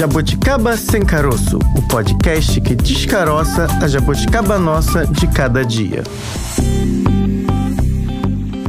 Jabuticaba Sem Caroço, o podcast que descaroça a jabuticaba nossa de cada dia.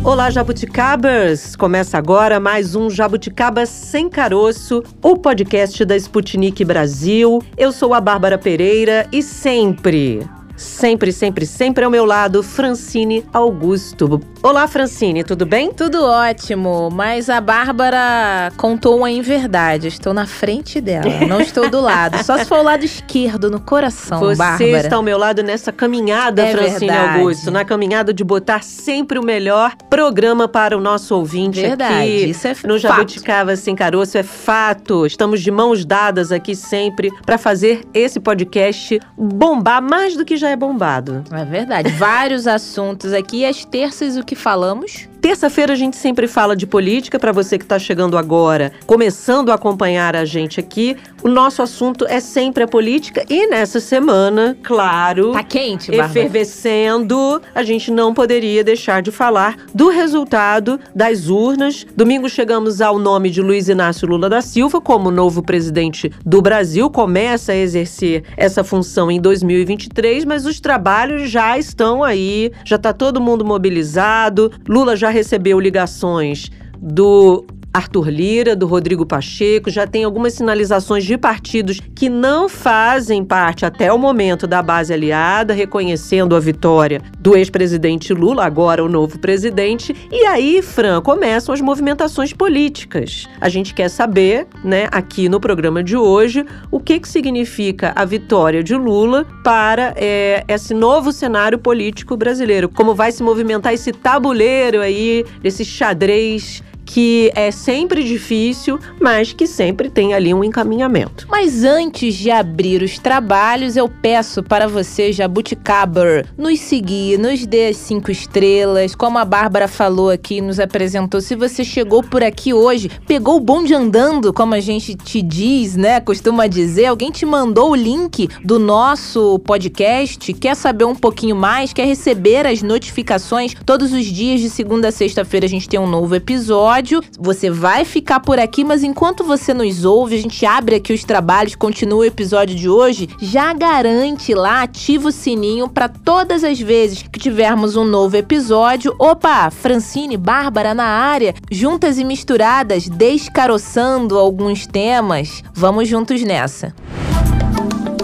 Olá, jabuticabas! Começa agora mais um Jabuticaba Sem Caroço, o podcast da Sputnik Brasil. Eu sou a Bárbara Pereira e sempre sempre, sempre, sempre ao meu lado, Francine Augusto. Olá, Francine, tudo bem? Tudo ótimo, mas a Bárbara contou uma inverdade. Estou na frente dela, não estou do lado. Só se for o lado esquerdo, no coração, Você Bárbara. está ao meu lado nessa caminhada, É Francine verdade. Augusto. Na caminhada de botar sempre o melhor programa para o nosso ouvinte Verdade, aqui. isso é No fato. Jabuticaba Sem Caroço, é fato. Estamos de mãos dadas aqui sempre para fazer esse podcast bombar mais do que já é bombado. É verdade. Vários assuntos aqui. Às terças, o que falamos? Terça-feira a gente sempre fala de política para você que está chegando agora, começando a acompanhar a gente aqui. O nosso assunto é sempre a política e nessa semana, claro, Tá quente, Bárbara? efervescendo, a gente não poderia deixar de falar do resultado das urnas. Domingo chegamos ao nome de Luiz Inácio Lula da Silva como novo presidente do Brasil, começa a exercer essa função em 2023, mas os trabalhos já estão aí, já está todo mundo mobilizado. Lula já recebeu ligações do Arthur Lira, do Rodrigo Pacheco, já tem algumas sinalizações de partidos que não fazem parte até o momento da base aliada, reconhecendo a vitória do ex-presidente Lula, agora o novo presidente. E aí, Fran, começam as movimentações políticas. A gente quer saber, né, aqui no programa de hoje, o que, que significa a vitória de Lula para é, esse novo cenário político brasileiro. Como vai se movimentar esse tabuleiro aí, esse xadrez que é sempre difícil, mas que sempre tem ali um encaminhamento. Mas antes de abrir os trabalhos, eu peço para você, Jabuticaber, nos seguir, nos dê cinco estrelas. Como a Bárbara falou aqui, nos apresentou. Se você chegou por aqui hoje, pegou o bonde andando, como a gente te diz, né? Costuma dizer, alguém te mandou o link do nosso podcast, quer saber um pouquinho mais, quer receber as notificações. Todos os dias, de segunda a sexta-feira, a gente tem um novo episódio. Você vai ficar por aqui, mas enquanto você nos ouve, a gente abre aqui os trabalhos, continua o episódio de hoje, já garante lá, ativa o sininho para todas as vezes que tivermos um novo episódio. Opa, Francine, Bárbara na área, juntas e misturadas, descaroçando alguns temas. Vamos juntos nessa.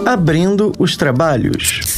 Abrindo os trabalhos.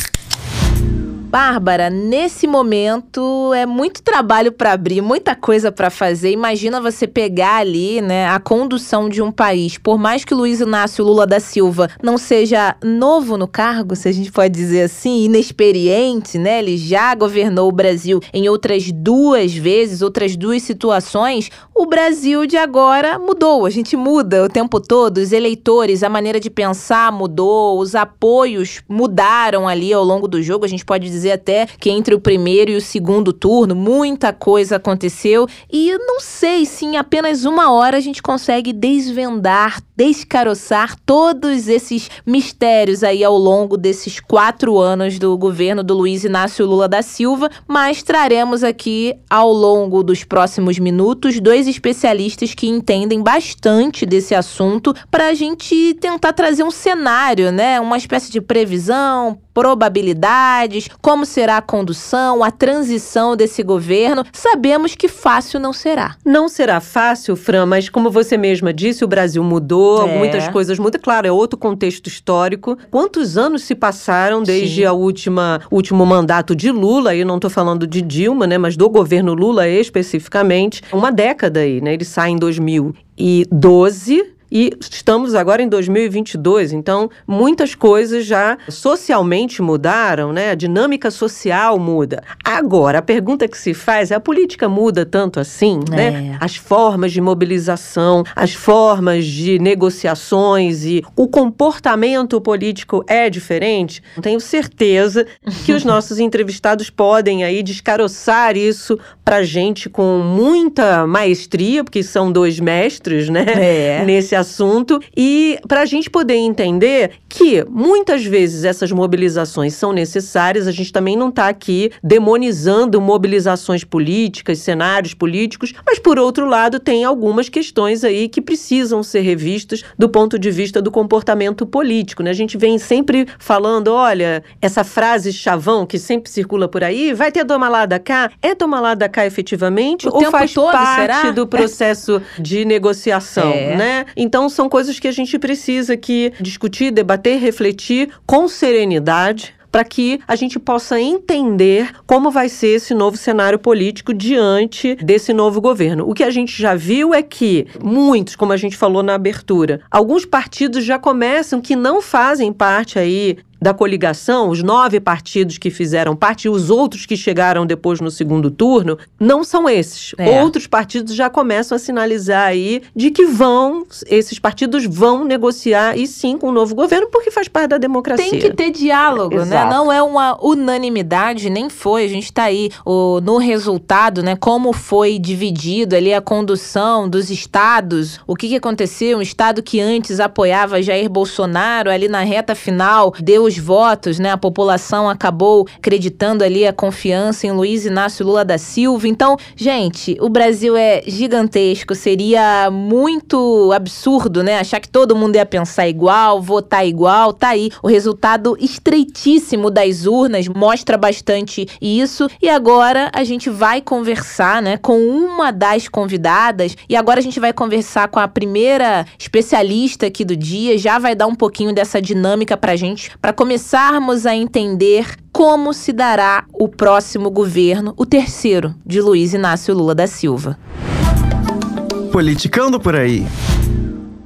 Bárbara, nesse momento é muito trabalho para abrir, muita coisa para fazer. Imagina você pegar ali, né, a condução de um país. Por mais que Luiz Inácio Lula da Silva não seja novo no cargo, se a gente pode dizer assim, inexperiente, né? Ele já governou o Brasil em outras duas vezes, outras duas situações. O Brasil de agora mudou. A gente muda o tempo todo. Os eleitores, a maneira de pensar mudou, os apoios mudaram ali ao longo do jogo. A gente pode dizer até que entre o primeiro e o segundo turno, muita coisa aconteceu. E não sei se em apenas uma hora a gente consegue desvendar, descaroçar todos esses mistérios aí ao longo desses quatro anos do governo do Luiz Inácio Lula da Silva. Mas traremos aqui ao longo dos próximos minutos dois especialistas que entendem bastante desse assunto para a gente tentar trazer um cenário, né? Uma espécie de previsão, probabilidades, como será a condução, a transição desse governo. Sabemos que fácil não será. Não será fácil, Fran, mas como você mesma disse, o Brasil mudou, É. muitas coisas mudam. Claro, é outro contexto histórico. Quantos anos se passaram desde Sim. a última último mandato de Lula? E não estou falando de Dilma, né, mas do governo Lula especificamente. Uma década aí, né? Ele sai em 2012. E estamos agora em 2022, então muitas coisas já socialmente mudaram, né? A dinâmica social muda. Agora, a pergunta que se faz é: a política muda tanto assim, né? É. As formas de mobilização, as formas de negociações e o comportamento político é diferente? Tenho certeza que os nossos entrevistados podem aí descaroçar isso pra gente com muita maestria, porque são dois mestres, né? É. Nesse assunto e para a gente poder entender que muitas vezes essas mobilizações são necessárias, a gente também não está aqui demonizando mobilizações políticas, cenários políticos, mas por outro lado tem algumas questões aí que precisam ser revistas do ponto de vista do comportamento político, né? A gente vem sempre falando, olha, essa frase chavão que sempre circula por aí, vai ter tomar lá da cá? É tomar lá da cá efetivamente o ou faz todo, parte será? do processo de negociação, É. né? Então são coisas que a gente precisa aqui discutir, debater, refletir com serenidade para que a gente possa entender como vai ser esse novo cenário político diante desse novo governo. O que a gente já viu é que muitos, como a gente falou na abertura, alguns partidos já começam que não fazem parte aí da coligação, os nove partidos que fizeram parte e os outros que chegaram depois no segundo turno, não são esses. É. Outros partidos já começam a sinalizar aí de que vão, esses partidos vão negociar e sim com o novo governo, porque faz parte da democracia. Tem que ter diálogo, né? Exato. Não é uma unanimidade, nem foi. A gente tá aí o, no resultado, né? Como foi dividido ali a condução dos estados, o que, que aconteceu? Um estado que antes apoiava Jair Bolsonaro, ali na reta final, deu os votos, né? A população acabou acreditando ali a confiança em Luiz Inácio Lula da Silva. Então, gente, o Brasil é gigantesco, seria muito absurdo, né? Achar que todo mundo ia pensar igual, votar igual. Tá aí o resultado estreitíssimo das urnas mostra bastante isso. E agora a gente vai conversar, né, com uma das convidadas. E agora a gente vai conversar com a primeira especialista aqui do dia. Já vai dar um pouquinho dessa dinâmica pra gente, para começarmos a entender como se dará o próximo governo, o terceiro de Luiz Inácio Lula da Silva. Politicando por aí.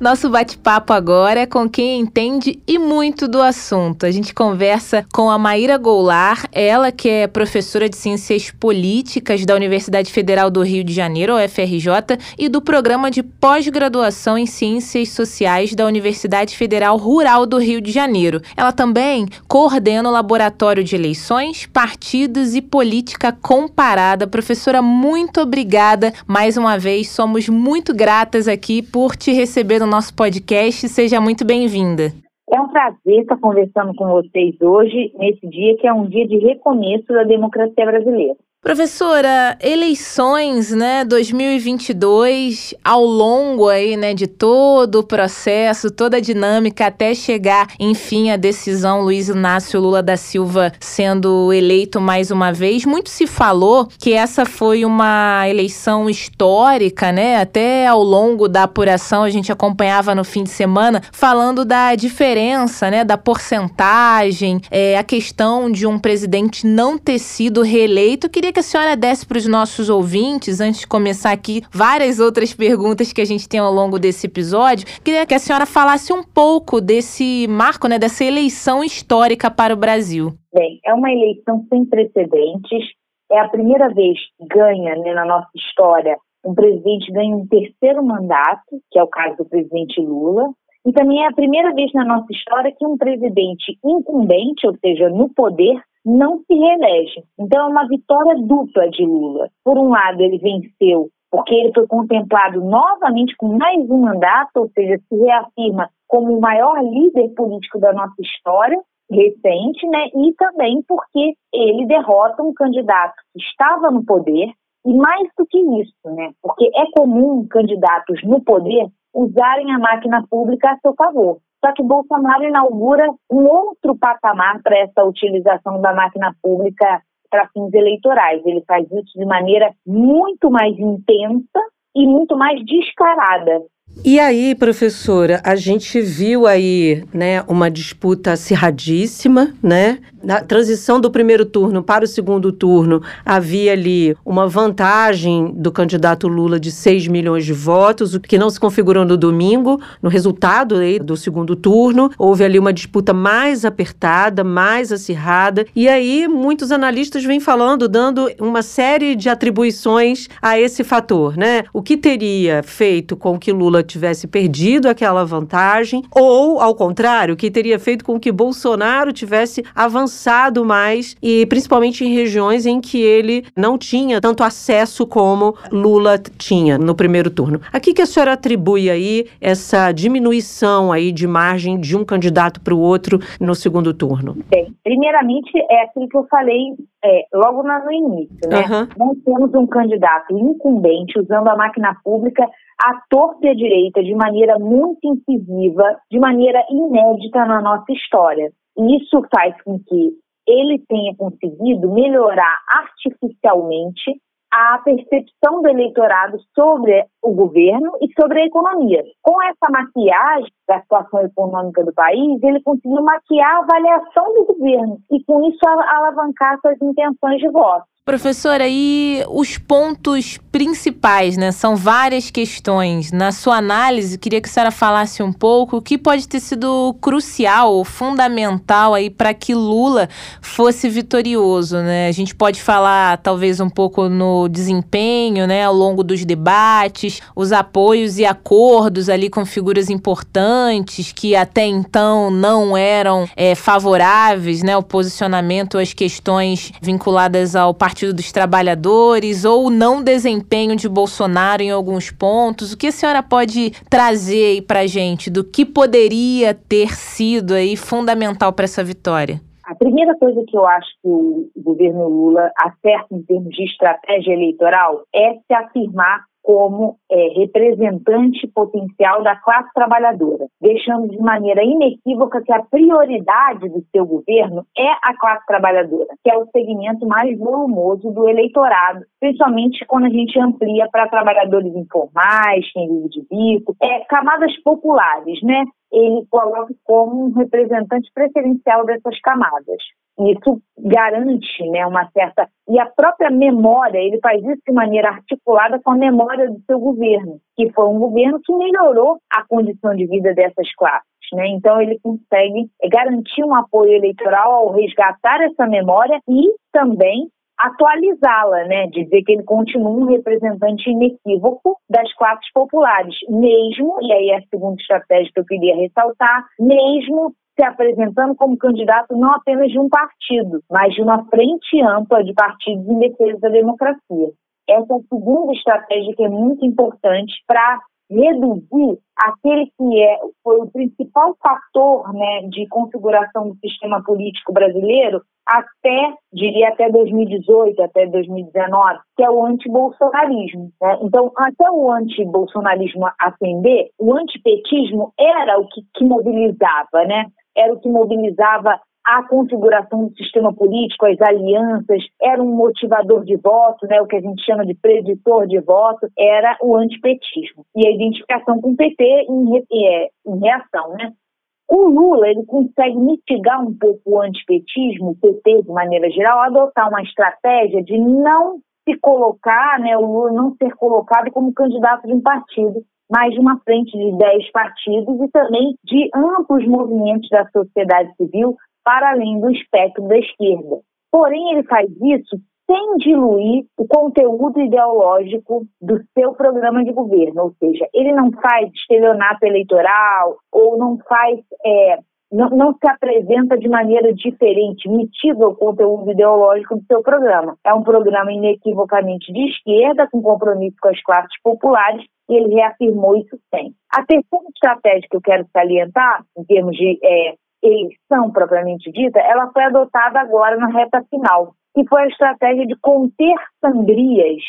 Nosso bate-papo agora é com quem entende e muito do assunto. A gente conversa com a Maíra Goulart, ela que é professora de Ciências Políticas da Universidade Federal do Rio de Janeiro, UFRJ, e do Programa de Pós-Graduação em Ciências Sociais da Universidade Federal Rural do Rio de Janeiro. Ela também coordena o Laboratório de Eleições, Partidos e Política Comparada. Professora, muito obrigada mais uma vez. Somos muito gratas aqui por te receber no nosso podcast. Seja muito bem-vinda. É um prazer estar conversando com vocês hoje, nesse dia que é um dia de recomeço da democracia brasileira. Professora, eleições, né, 2022, ao longo aí, né, de todo o processo, toda a dinâmica até chegar, enfim, a decisão Luiz Inácio Lula da Silva sendo eleito mais uma vez. Muito se falou que essa foi uma eleição histórica, né? Até ao longo da apuração a gente acompanhava no fim de semana falando da diferença, né, da porcentagem, é, a questão de um presidente não ter sido reeleito. Eu queria que a senhora desse para os nossos ouvintes, antes de começar aqui, várias outras perguntas que a gente tem ao longo desse episódio. Queria que a senhora falasse um pouco desse marco, né, dessa eleição histórica para o Brasil. Bem, é uma eleição sem precedentes. É a primeira vez que ganha né, na nossa história um presidente ganha um terceiro mandato, que é o caso do presidente Lula. E também é a primeira vez na nossa história que um presidente incumbente, ou seja, no poder, não se reelege. Então é uma vitória dupla de Lula. Por um lado, ele venceu porque ele foi contemplado novamente com mais um mandato, ou seja, se reafirma como o maior líder político da nossa história recente, né? E também porque ele derrota um candidato que estava no poder e mais do que isso, né? Porque é comum candidatos no poder usarem a máquina pública a seu favor. Só que Bolsonaro inaugura um outro patamar para essa utilização da máquina pública para fins eleitorais. Ele faz isso de maneira muito mais intensa e muito mais descarada. E aí, professora, a gente viu aí, né, uma disputa acirradíssima, né? Na transição do primeiro turno para o segundo turno, havia ali uma vantagem do candidato Lula de 6 milhões de votos, o que não se configurou no domingo, no resultado aí do segundo turno. Houve ali uma disputa mais apertada, mais acirrada, e aí muitos analistas vêm falando, dando uma série de atribuições a esse fator, né? O que teria feito com que Lula tivesse perdido aquela vantagem, ou, ao contrário, que teria feito com que Bolsonaro tivesse avançado mais, e principalmente em regiões em que ele não tinha tanto acesso como Lula tinha no primeiro turno. A que, que a senhora atribui aí essa diminuição aí de margem de um candidato para o outro no segundo turno? Bem, primeiramente é aquilo que eu falei é, logo no início, né? Uhum. Nós temos um candidato incumbente usando a máquina pública à torta à direita de maneira muito incisiva, de maneira inédita na nossa história. E isso faz com que ele tenha conseguido melhorar artificialmente a percepção do eleitorado sobre o governo e sobre a economia. Com essa maquiagem da situação econômica do país, ele conseguiu maquiar a avaliação do governo e, com isso, alavancar suas intenções de voto. Professora, e os pontos principais, né? São várias questões. Na sua análise, queria que a senhora falasse um pouco o que pode ter sido crucial, fundamental aí para que Lula fosse vitorioso, né? A gente pode falar talvez um pouco no desempenho, né, ao longo dos debates, os apoios e acordos ali com figuras importantes que até então não eram é, favoráveis, né, o posicionamento, as questões vinculadas ao partido Partido dos Trabalhadores ou o não desempenho de Bolsonaro em alguns pontos? O que a senhora pode trazer aí para gente do que poderia ter sido aí fundamental para essa vitória? A primeira coisa que eu acho que o governo Lula acerta em termos de estratégia eleitoral é se afirmar como é, representante potencial da classe trabalhadora, deixando de maneira inequívoca que a prioridade do seu governo é a classe trabalhadora, que é o segmento mais volumoso do eleitorado, principalmente quando a gente amplia para trabalhadores informais, quem vive de bico, é, camadas populares, né? Ele coloca como um representante preferencial dessas camadas. Isso garante né, uma certa. E a própria memória, ele faz isso de maneira articulada com a memória do seu governo, que foi um governo que melhorou a condição de vida dessas classes. Né? Então, ele consegue garantir um apoio eleitoral ao resgatar essa memória e também atualizá-la, né? Dizer que ele continua um representante inequívoco das classes populares, mesmo, e aí é a segunda estratégia que eu queria ressaltar, mesmo se apresentando como candidato não apenas de um partido, mas de uma frente ampla de partidos em defesa da democracia. Essa é a segunda estratégia que é muito importante para reduzir aquele que é, foi o principal fator né, de configuração do sistema político brasileiro até, diria até 2018, até 2019, que é o antibolsonarismo. Né? Então, até o antibolsonarismo ascender, o antipetismo era o que, que mobilizava, né? era o que mobilizava a configuração do sistema político, as alianças, era um motivador de voto, né, o que a gente chama de preditor de voto, era o antipetismo. E a identificação com o PT em, é, em reação. Né? O Lula ele consegue mitigar um pouco o antipetismo, o PT de maneira geral, adotar uma estratégia de não se colocar, né, o Lula não ser colocado como candidato de um partido, mais de uma frente de 10 partidos e também de amplos movimentos da sociedade civil para além do espectro da esquerda. Porém, ele faz isso sem diluir o conteúdo ideológico do seu programa de governo, ou seja, ele não faz estelionato eleitoral ou não faz é, não, não, se apresenta de maneira diferente, mitiga o conteúdo ideológico do seu programa. É um programa inequivocamente de esquerda, com compromisso com as classes populares, e ele reafirmou isso sempre. A terceira estratégia que eu quero salientar, em termos de é, eleição propriamente dita, ela foi adotada agora na reta final, que foi a estratégia de conter sangrias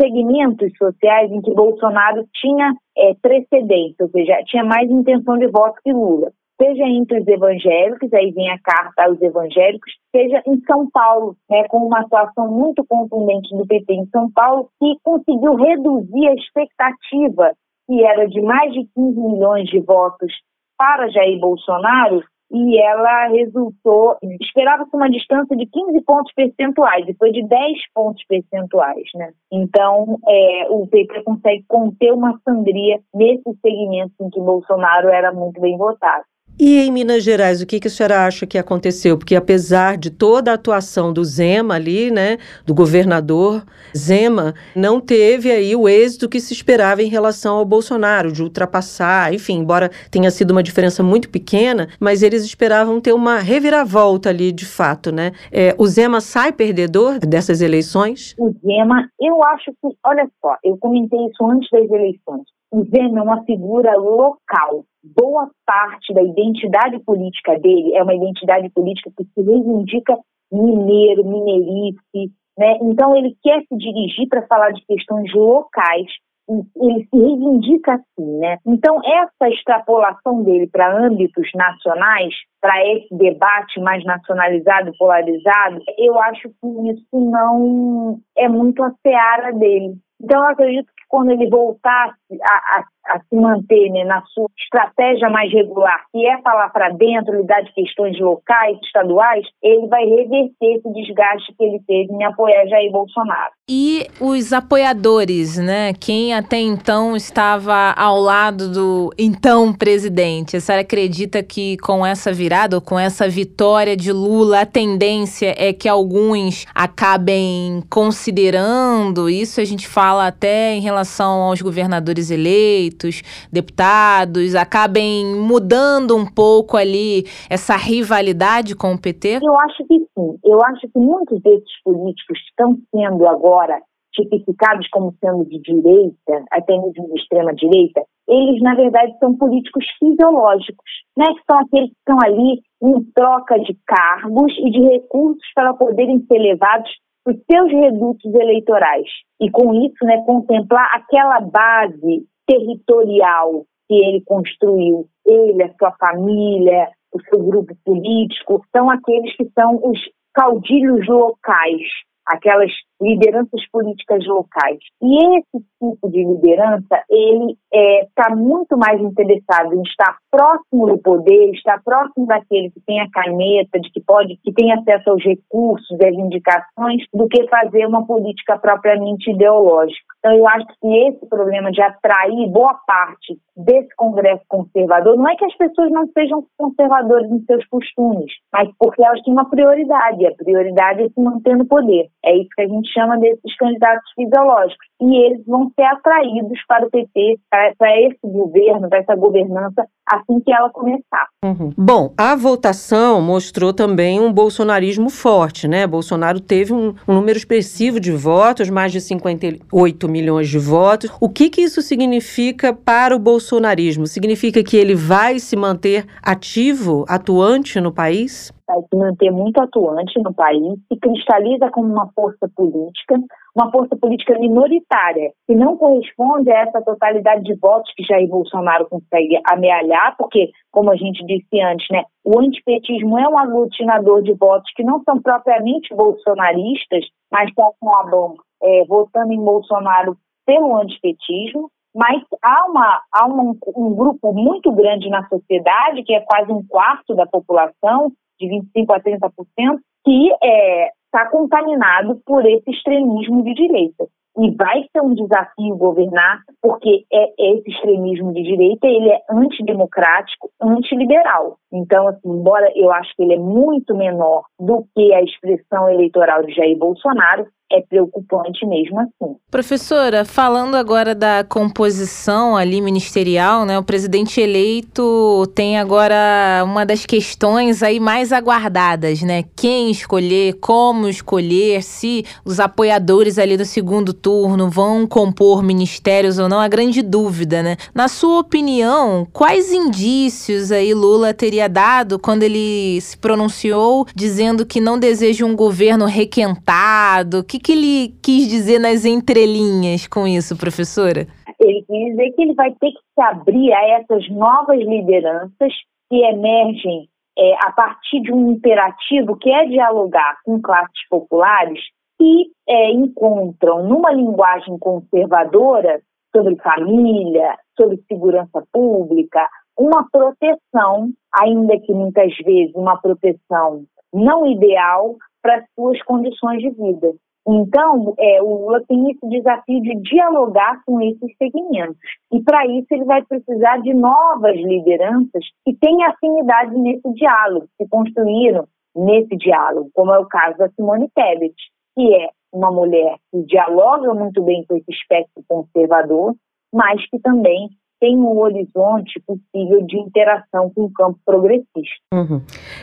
segmentos sociais em que Bolsonaro tinha é, precedência, ou seja, tinha mais intenção de voto que Lula. Seja entre os evangélicos, aí vem a carta aos evangélicos, seja em São Paulo, né, com uma atuação muito contundente do PT em São Paulo, que conseguiu reduzir a expectativa, que era de mais de 15 milhões de votos para Jair Bolsonaro, e ela resultou, esperava-se uma distância de 15 pontos percentuais, e foi de 10 pontos percentuais, né? Então, é, o PT consegue conter uma sangria nesses segmentos em que Bolsonaro era muito bem votado. E em Minas Gerais, o que, que a senhora acha que aconteceu? Porque apesar de toda a atuação do Zema ali, né, do governador Zema, não teve aí o êxito que se esperava em relação ao Bolsonaro, de ultrapassar, enfim, embora tenha sido uma diferença muito pequena, mas eles esperavam ter uma reviravolta ali de fato, né? É, o Zema sai perdedor dessas eleições? O Zema, eu acho que, olha só, eu comentei isso antes das eleições. O Zema é uma figura local boa parte da identidade política dele é uma identidade política que se reivindica mineiro, mineirice, né? Então ele quer se dirigir para falar de questões locais, ele se reivindica assim, né? Então essa extrapolação dele para âmbitos nacionais, para esse debate mais nacionalizado, polarizado, eu acho que isso não é muito a seara dele. Então eu acredito que quando ele voltasse a, a a se manter né, na sua estratégia mais regular, que é falar para dentro, lidar de questões locais, estaduais, ele vai reverter esse desgaste que ele teve em apoiar Jair Bolsonaro. E os apoiadores, né? Quem até então estava ao lado do então presidente. A senhora acredita que com essa virada ou com essa vitória de Lula, a tendência é que alguns acabem considerando isso? A gente fala até em relação aos governadores eleitos prefeitos, deputados, acabem mudando um pouco ali essa rivalidade com o PT? Eu acho que sim. Eu acho que muitos desses políticos estão sendo agora tipificados como sendo de direita, até mesmo de extrema direita, eles na verdade são políticos fisiológicos, né? Que são aqueles que estão ali em troca de cargos e de recursos para poderem ser levados para os seus redutos eleitorais. E com isso, né, contemplar aquela base territorial que ele construiu, ele, a sua família, o seu grupo político, são aqueles que são os caudilhos locais, aquelas lideranças políticas locais. E esse tipo de liderança, ele está é, muito mais interessado em estar próximo do poder, estar próximo daquele que tem a caneta, de que pode, que tem acesso aos recursos, às indicações, do que fazer uma política propriamente ideológica. Então, eu acho que esse problema de atrair boa parte desse Congresso conservador, não é que as pessoas não sejam conservadoras em seus costumes, mas porque elas têm uma prioridade, e a prioridade é se manter no poder. É isso que a gente chama desses candidatos fisiológicos. E eles vão ser atraídos para o PT, para esse governo, para essa governança, assim que ela começar. Uhum. Bom, a votação mostrou também um bolsonarismo forte, né? Bolsonaro teve um, um, número expressivo de votos, mais de 58 milhões de votos. O que, que isso significa para o bolsonarismo? Significa que ele vai se manter ativo, atuante no país? Vai se manter muito atuante no país, se cristaliza como uma força política, uma força política minoritária, que não corresponde a essa totalidade de votos que Jair Bolsonaro consegue amealhar, porque, como a gente disse antes, né, o antipetismo é um aglutinador de votos que não são propriamente bolsonaristas, mas que acabam é, votando em Bolsonaro pelo antipetismo, mas há, uma, há um, grupo muito grande na sociedade, que é quase um quarto da população, de 25% a 30%, que está é, tá contaminado por esse extremismo de direita. E vai ser um desafio governar, porque é, esse extremismo de direita ele é antidemocrático, antiliberal. Então, assim, embora eu acho que ele é muito menor do que a expressão eleitoral de Jair Bolsonaro, é preocupante mesmo assim. Professora, falando agora da composição ali ministerial, né? O presidente eleito tem agora uma das questões aí mais aguardadas, né? Quem escolher, como escolher, se os apoiadores ali do segundo turno vão compor ministérios ou não, a grande dúvida, né? Na sua opinião, quais indícios aí Lula teria dado quando ele se pronunciou dizendo que não deseja um governo requentado? Que que ele quis dizer nas entrelinhas com isso, professora? Ele quis dizer que ele vai ter que se abrir a essas novas lideranças que emergem é, a partir de um imperativo que é dialogar com classes populares que é, encontram numa linguagem conservadora sobre família, sobre segurança pública, uma proteção, ainda que muitas vezes uma proteção não ideal para suas condições de vida. Então, é, o Lula tem esse desafio de dialogar com esses segmentos. E, para isso, ele vai precisar de novas lideranças que tenham afinidade nesse diálogo, que construíram nesse diálogo, como é o caso da Simone Tebet, que é uma mulher que dialoga muito bem com esse espectro conservador, mas que também tem um horizonte possível de interação com o campo progressista. Uhum.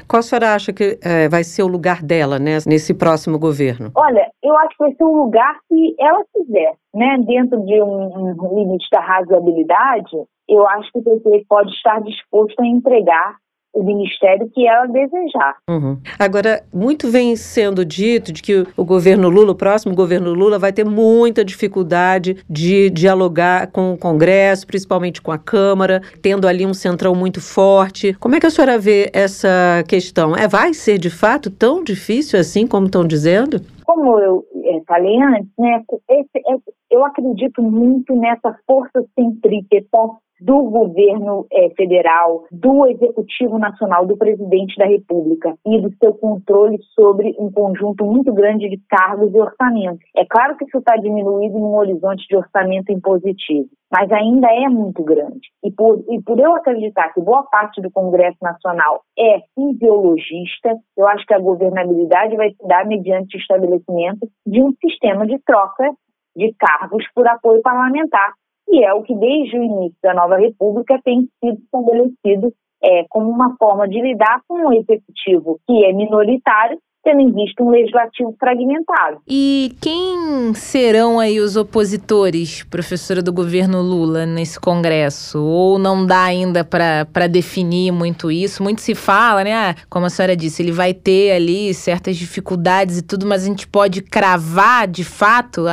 Qual a senhora acha que é, vai ser o lugar dela né, nesse próximo governo? Olha, eu acho que vai ser um lugar que ela quiser, né? Dentro de um, um limite da razoabilidade, eu acho que o PT pode estar disposto a entregar o ministério que ela desejar. Uhum. Agora, muito vem sendo dito de que o governo Lula, o próximo governo Lula, vai ter muita dificuldade de dialogar com o Congresso, principalmente com a Câmara, tendo ali um centrão muito forte. Como é que a senhora vê essa questão? É, vai ser de fato tão difícil assim como estão dizendo? Como eu é, falei antes, né, esse, esse, eu acredito muito nessa força centrípeta do governo é, federal, do Executivo Nacional, do presidente da República e do seu controle sobre um conjunto muito grande de cargos e orçamentos. É claro que isso está diminuído num horizonte de orçamento impositivo, mas ainda é muito grande. E por, e por eu acreditar que boa parte do Congresso Nacional é ideologista, eu acho que a governabilidade vai se dar mediante o estabelecimento de um sistema de troca de cargos por apoio parlamentar e é o que desde o início da nova república tem sido estabelecido é, como uma forma de lidar com um executivo que é minoritário tendo em vista um legislativo fragmentado. E quem serão aí os opositores, professora do governo Lula, nesse Congresso? Ou não dá ainda para definir muito isso? Muito se fala, né? Ah, como a senhora disse, ele vai ter ali certas dificuldades e tudo, mas a gente pode cravar de fato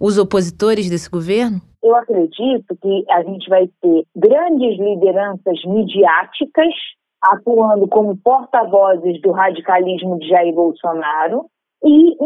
os opositores desse governo? Eu acredito que a gente vai ter grandes lideranças midiáticas atuando como porta-vozes do radicalismo de Jair Bolsonaro. E,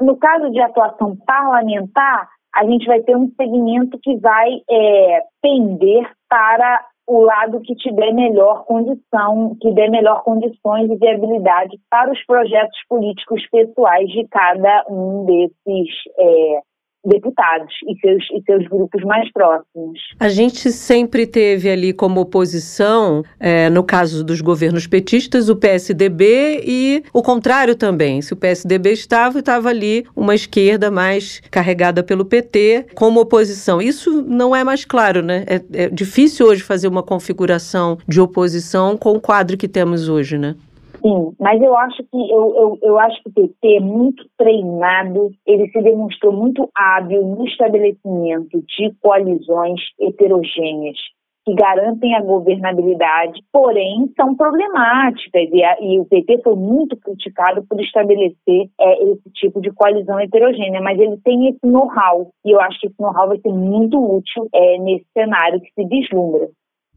no caso de atuação parlamentar, a gente vai ter um segmento que vai é, pender para o lado que tiver melhor condição, que dê melhor condições e viabilidade para os projetos políticos pessoais de cada um desses é, deputados e seus, e seus grupos mais próximos. A gente sempre teve ali como oposição, é, no caso dos governos petistas, o PSDB e o contrário também. Se o PSDB estava, estava ali uma esquerda mais carregada pelo PT como oposição. Isso não é mais claro, né? É, é difícil hoje fazer uma configuração de oposição com o quadro que temos hoje, né? Sim, mas eu acho que eu, eu, eu acho que o PT é muito treinado, ele se demonstrou muito hábil no estabelecimento de coalizões heterogêneas que garantem a governabilidade, porém são problemáticas e, a, e o PT foi muito criticado por estabelecer é, esse tipo de coalizão heterogênea, mas ele tem esse know-how e eu acho que esse know-how vai ser muito útil é, nesse cenário que se vislumbra.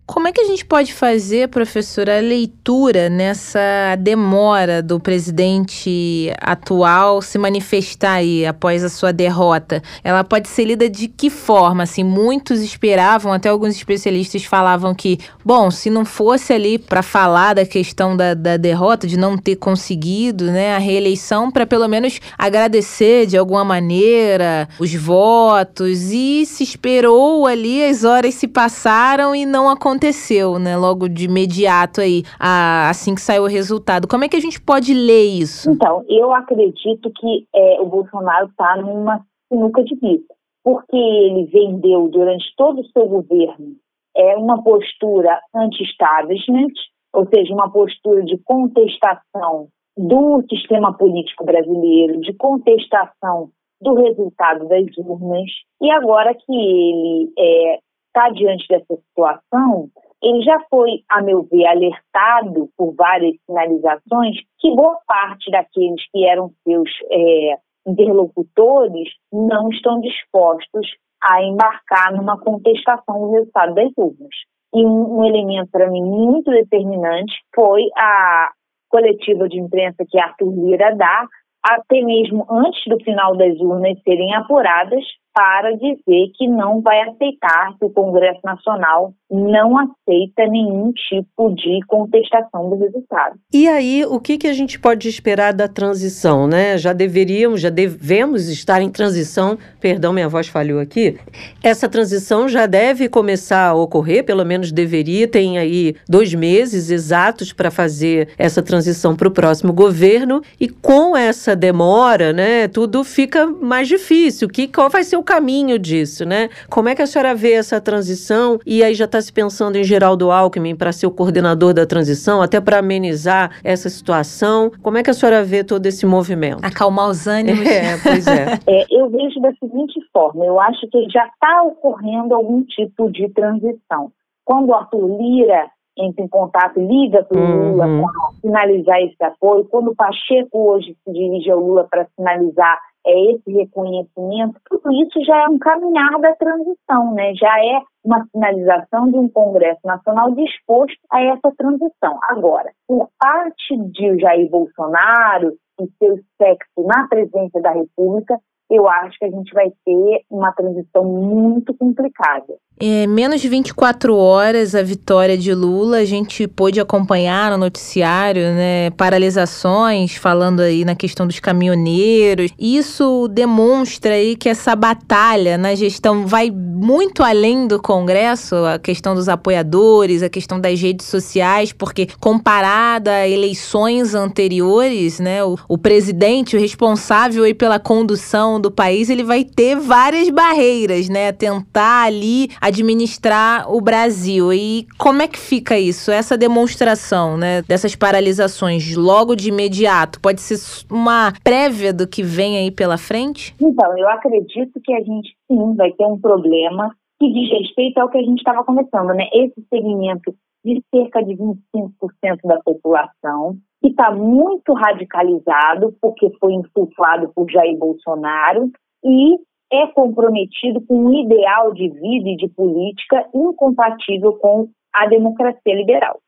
Como é que a gente pode fazer, professora, a leitura nessa demora do presidente atual se manifestar aí após a sua derrota? Ela pode ser lida de que forma? Assim, muitos esperavam, até alguns especialistas falavam que, bom, se não fosse ali para falar da questão da, da derrota, de não ter conseguido né, a reeleição, para pelo menos agradecer de alguma maneira os votos, e se esperou ali, as horas se passaram e não aconteceu aconteceu, né? Logo de imediato aí, a, assim que saiu o resultado. Como é que a gente pode ler isso? Então, eu acredito que é, o Bolsonaro está numa sinuca de bico, porque ele vendeu durante todo o seu governo é uma postura anti-establishment, ou seja, uma postura de contestação do sistema político brasileiro, de contestação do resultado das urnas, e agora que ele é, está diante dessa situação, ele já foi, a meu ver, alertado por várias sinalizações que boa parte daqueles que eram seus é, interlocutores não estão dispostos a embarcar numa contestação do resultado das urnas. E um, um elemento para mim muito determinante foi a coletiva de imprensa que Arthur Lira dá, até mesmo antes do final das urnas serem apuradas, para dizer que não vai aceitar, que o Congresso Nacional não aceita nenhum tipo de contestação do resultado. E aí, o que, que a gente pode esperar da transição, né? Já deveríamos, já devemos estar em transição, perdão, minha voz falhou aqui. Essa transição já deve começar a ocorrer, pelo menos deveria, tem aí dois meses exatos para fazer essa transição para o próximo governo, e com essa demora, né, tudo fica mais difícil. Que, qual vai ser o caminho disso, né? Como é que a senhora vê essa transição? E aí já está se pensando em Geraldo Alckmin para ser o coordenador da transição, até para amenizar essa situação. Como é que a senhora vê todo esse movimento? Acalmar os ânimos. É, pois é. é eu vejo da seguinte forma: eu acho que já está ocorrendo algum tipo de transição. Quando o Arthur Lira entra em contato, liga para o uhum. Lula para sinalizar esse apoio, quando o Pacheco hoje se dirige ao Lula para sinalizar é esse reconhecimento, tudo isso já é um caminhar da transição, né? já é uma sinalização de um Congresso Nacional disposto a essa transição. Agora, por parte de Jair Bolsonaro e seu sexo na presidência da República, eu acho que a gente vai ter uma transição muito complicada. É, menos de 24 horas a vitória de Lula, a gente pôde acompanhar no noticiário, né, paralisações, falando aí na questão dos caminhoneiros. Isso demonstra aí que essa batalha na gestão vai muito além do Congresso, a questão dos apoiadores, a questão das redes sociais, porque comparada a eleições anteriores, né, o, o presidente, o responsável aí pela condução do país, ele vai ter várias barreiras, né, tentar ali administrar o Brasil. E como é que fica isso? Essa demonstração, né, dessas paralisações logo de imediato, pode ser uma prévia do que vem aí pela frente? Então, eu acredito que a gente sim vai ter um problema que diz respeito ao que a gente estava conversando, né? Esse segmento de cerca de 25% da população, que está muito radicalizado, porque foi insuflado por Jair Bolsonaro, e é comprometido com um ideal de vida e de política incompatível com a democracia liberal.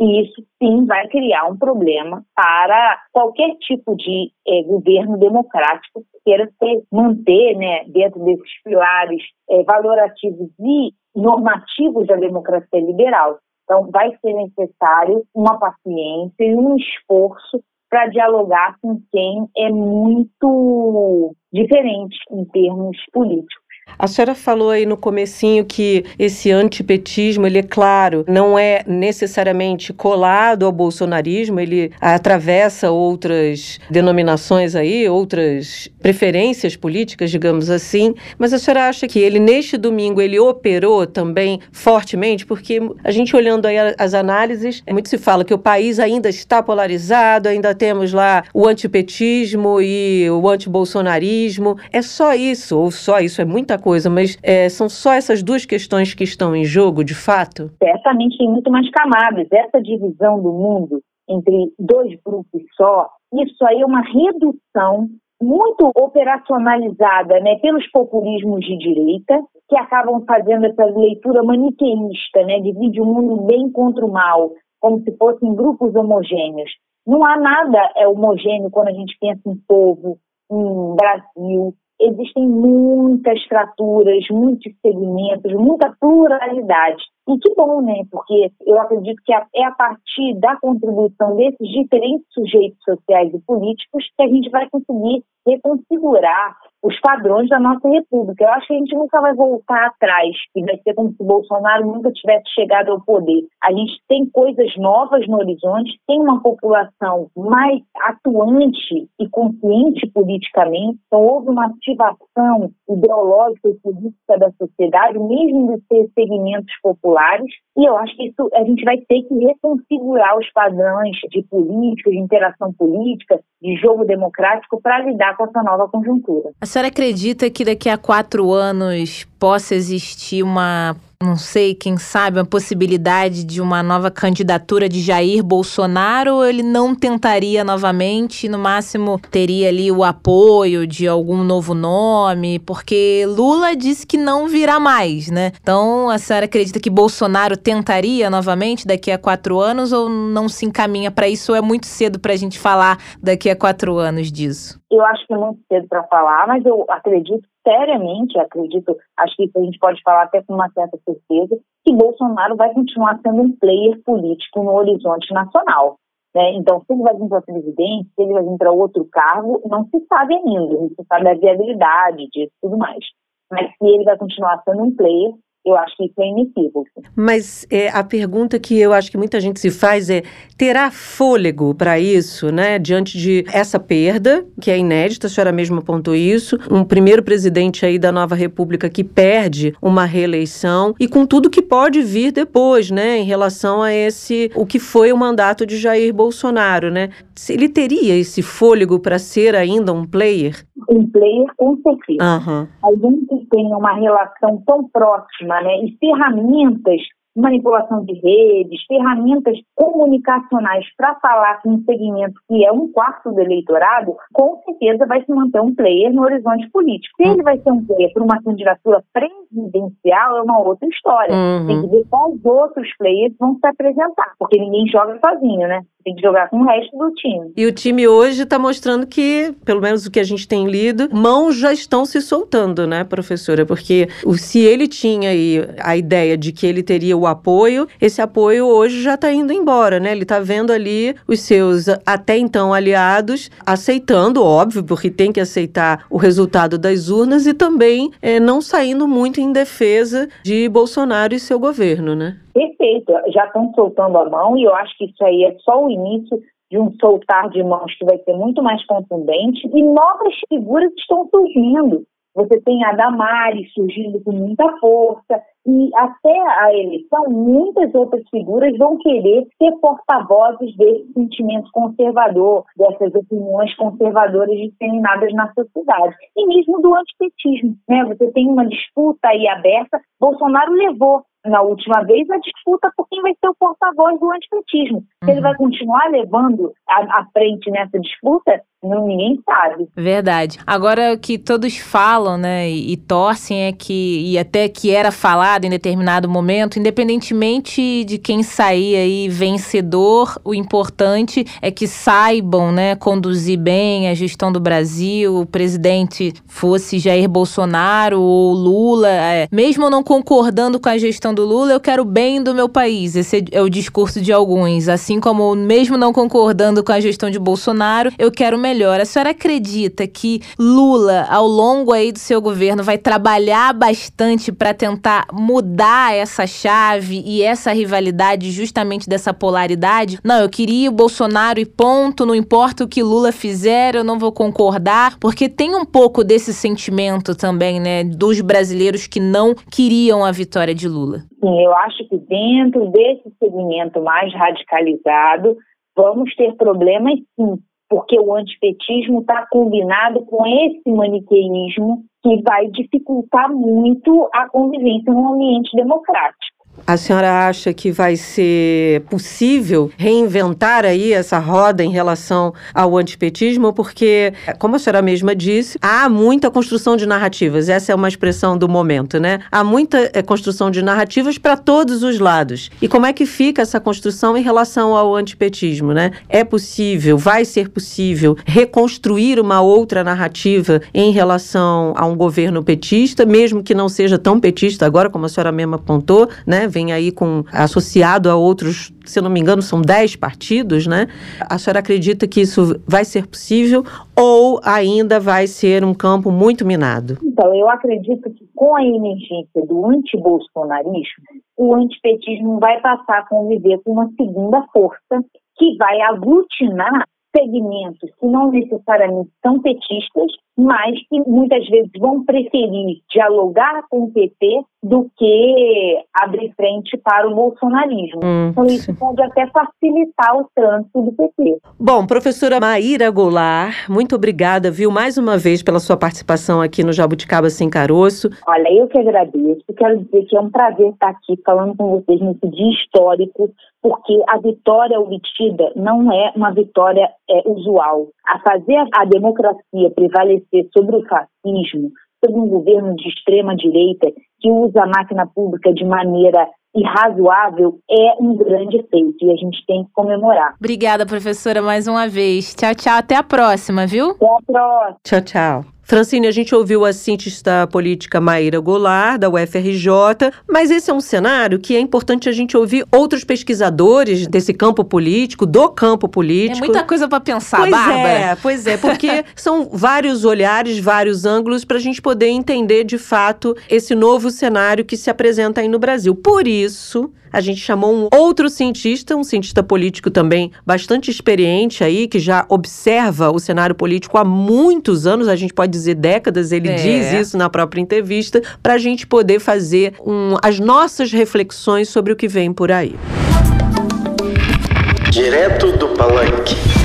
E isso sim vai criar um problema para qualquer tipo de é, governo democrático que queira ser, manter né, dentro desses pilares é, valorativos e normativos da democracia liberal. Então, vai ser necessário uma paciência e um esforço para dialogar com quem é muito diferente em termos políticos. A senhora falou aí no comecinho que esse antipetismo, ele é claro, não é necessariamente colado ao bolsonarismo, ele atravessa outras denominações aí, outras preferências políticas, digamos assim. Mas a senhora acha que ele neste domingo ele operou também fortemente, porque a gente olhando aí as análises, muito se fala que o país ainda está polarizado, ainda temos lá o antipetismo e o antibolsonarismo. É só isso, ou só isso, é muita coisa, mas é, são só essas duas questões que estão em jogo, de fato? Certamente tem muito mais camadas. Essa divisão do mundo entre dois grupos só, isso aí é uma redução muito operacionalizada né, pelos populismos de direita, que acabam fazendo essa leitura maniqueísta, né, divide o mundo bem contra o mal, como se fossem grupos homogêneos. Não há nada é homogêneo quando a gente pensa em povo, em Brasil, existem muitas fraturas, muitos segmentos, muita pluralidade. E que bom, né? Porque eu acredito que é a partir da contribuição desses diferentes sujeitos sociais e políticos que a gente vai conseguir reconfigurar os padrões da nossa república. Eu acho que a gente nunca vai voltar atrás e vai ser como se Bolsonaro nunca tivesse chegado ao poder. A gente tem coisas novas no horizonte, tem uma população mais atuante e consciente politicamente, então houve uma ativação ideológica e política da sociedade, mesmo de ser segmentos populares, e eu acho que isso a gente vai ter que reconfigurar os padrões de política, de interação política, de jogo democrático para lidar com essa nova conjuntura. Senhora acredita que daqui a quatro anos possa existir uma não sei, quem sabe, a possibilidade de uma nova candidatura de Jair Bolsonaro, ele não tentaria novamente, no máximo teria ali o apoio de algum novo nome, porque Lula disse que não virá mais, né? Então, a senhora acredita que Bolsonaro tentaria novamente daqui a quatro anos ou não se encaminha para isso, ou é muito cedo para a gente falar daqui a quatro anos disso? Eu acho que é muito cedo para falar, mas eu acredito seriamente, acredito, acho que isso a gente pode falar até com uma certa certeza, que Bolsonaro vai continuar sendo um player político no horizonte nacional. Né? Então, se ele vai vir para presidente, se ele vai vir para outro cargo, não se sabe ainda, não se sabe a viabilidade disso e tudo mais. Mas se ele vai continuar sendo um player, eu acho que isso é inequívoco. Mas é, a pergunta que eu acho que muita gente se faz é: terá fôlego para isso, né? Diante de essa perda, que é inédita, a senhora mesmo apontou isso, um primeiro presidente aí da nova república que perde uma reeleição e com tudo que pode vir depois, né? Em relação a esse, o que foi o mandato de Jair Bolsonaro, né? Ele teria esse fôlego para ser ainda um player? Um player, com certeza. Uhum. Alguém que tenha uma relação tão próxima, né? E ferramentas manipulação de redes, ferramentas comunicacionais para falar com um segmento que é um quarto do eleitorado, com certeza vai se manter um player no horizonte político. Se ele vai ser um player para uma candidatura presidencial, é uma outra história. Uhum. Tem que ver quais outros players vão se apresentar, porque ninguém joga sozinho, né? Tem que jogar com o resto do time. E o time hoje está mostrando que, pelo menos o que a gente tem lido, mãos já estão se soltando, né, professora? Porque se ele tinha aí a ideia de que ele teria o apoio, esse apoio hoje já está indo embora, né? Ele está vendo ali os seus até então aliados aceitando, óbvio, porque tem que aceitar o resultado das urnas e também é, não saindo muito em defesa de Bolsonaro e seu governo, né? Perfeito, já estão soltando a mão e eu acho que isso aí é só o início de um soltar de mãos que vai ser muito mais contundente e novas figuras estão surgindo. Você tem a Damares surgindo com muita força, e até a eleição, muitas outras figuras vão querer ser porta-vozes desse sentimento conservador, dessas opiniões conservadoras disseminadas na sociedade. E mesmo do antipetismo. Né? Você tem uma disputa aí aberta. Bolsonaro levou na última vez a disputa por quem vai ser o porta-voz do antipetismo. Se ele uhum. vai continuar levando à frente nessa disputa, não, ninguém sabe. Verdade. Agora o que todos falam, né, e, e, torcem é que, e até que era falado em determinado momento, independentemente de quem sair aí vencedor, o importante é que saibam, né, conduzir bem a gestão do Brasil, o presidente fosse Jair Bolsonaro ou Lula, é, mesmo não concordando com a gestão do Lula, eu quero bem do meu país. Esse é o discurso de alguns. Assim como, mesmo não concordando com a gestão de Bolsonaro, eu quero melhor. A senhora acredita que Lula, ao longo aí do seu governo, vai trabalhar bastante para tentar mudar essa chave e essa rivalidade justamente dessa polaridade? Não, eu queria o Bolsonaro e ponto, não importa o que Lula fizer, eu não vou concordar, porque tem um pouco desse sentimento também, né, dos brasileiros que não queriam a vitória de Lula. Sim, eu acho que dentro desse segmento mais radicalizado, vamos ter problemas sim, porque o antipetismo está combinado com esse maniqueísmo que vai dificultar muito a convivência num ambiente democrático. A senhora acha que vai ser possível reinventar aí essa roda em relação ao antipetismo? Porque, como a senhora mesma disse, há muita construção de narrativas. Essa é uma expressão do momento, né? Há muita é, construção de narrativas para todos os lados. E como é que fica essa construção em relação ao antipetismo, né? É possível, vai ser possível reconstruir uma outra narrativa em relação a um governo petista, mesmo que não seja tão petista agora, como a senhora mesma apontou, né? Vem aí com associado a outros, se eu não me engano, são 10 partidos, né? A senhora acredita que isso vai ser possível ou ainda vai ser um campo muito minado? Então, eu acredito que com a emergência do antibolsonarismo, o antipetismo vai passar a conviver com uma segunda força que vai aglutinar segmentos que não necessariamente são petistas, mas que muitas vezes vão preferir dialogar com o PT do que abrir frente para o bolsonarismo. Hum, então, isso sim. pode até facilitar o trânsito do PT. Bom, professora Maíra Goulart, muito obrigada, viu, mais uma vez pela sua participação aqui no Jabuticaba Sem Caroço. Olha, eu que agradeço. Quero dizer que é um prazer estar aqui falando com vocês nesse dia histórico, porque a vitória obtida não é uma vitória é, usual. A fazer a democracia prevalecer sobre o fascismo, sobre um governo de extrema direita que usa a máquina pública de maneira irrazoável é um grande feito e a gente tem que comemorar. Obrigada, professora, mais uma vez. Tchau, tchau. Até a próxima, viu? Até a próxima. Tchau, tchau. Francine, a gente ouviu a cientista política Maíra Goulart, da UFRJ, mas esse é um cenário que é importante a gente ouvir outros pesquisadores desse campo político, do campo político. É muita coisa para pensar, pois Bárbara. É, pois é, porque são vários olhares, vários ângulos para a gente poder entender de fato esse novo cenário que se apresenta aí no Brasil. Por isso, a gente chamou um outro cientista, um cientista político também bastante experiente aí, que já observa o cenário político há muitos anos, a gente pode dizer décadas, ele é. diz isso na própria entrevista, para a gente poder fazer um, as nossas reflexões sobre o que vem por aí. Direto do Palanque.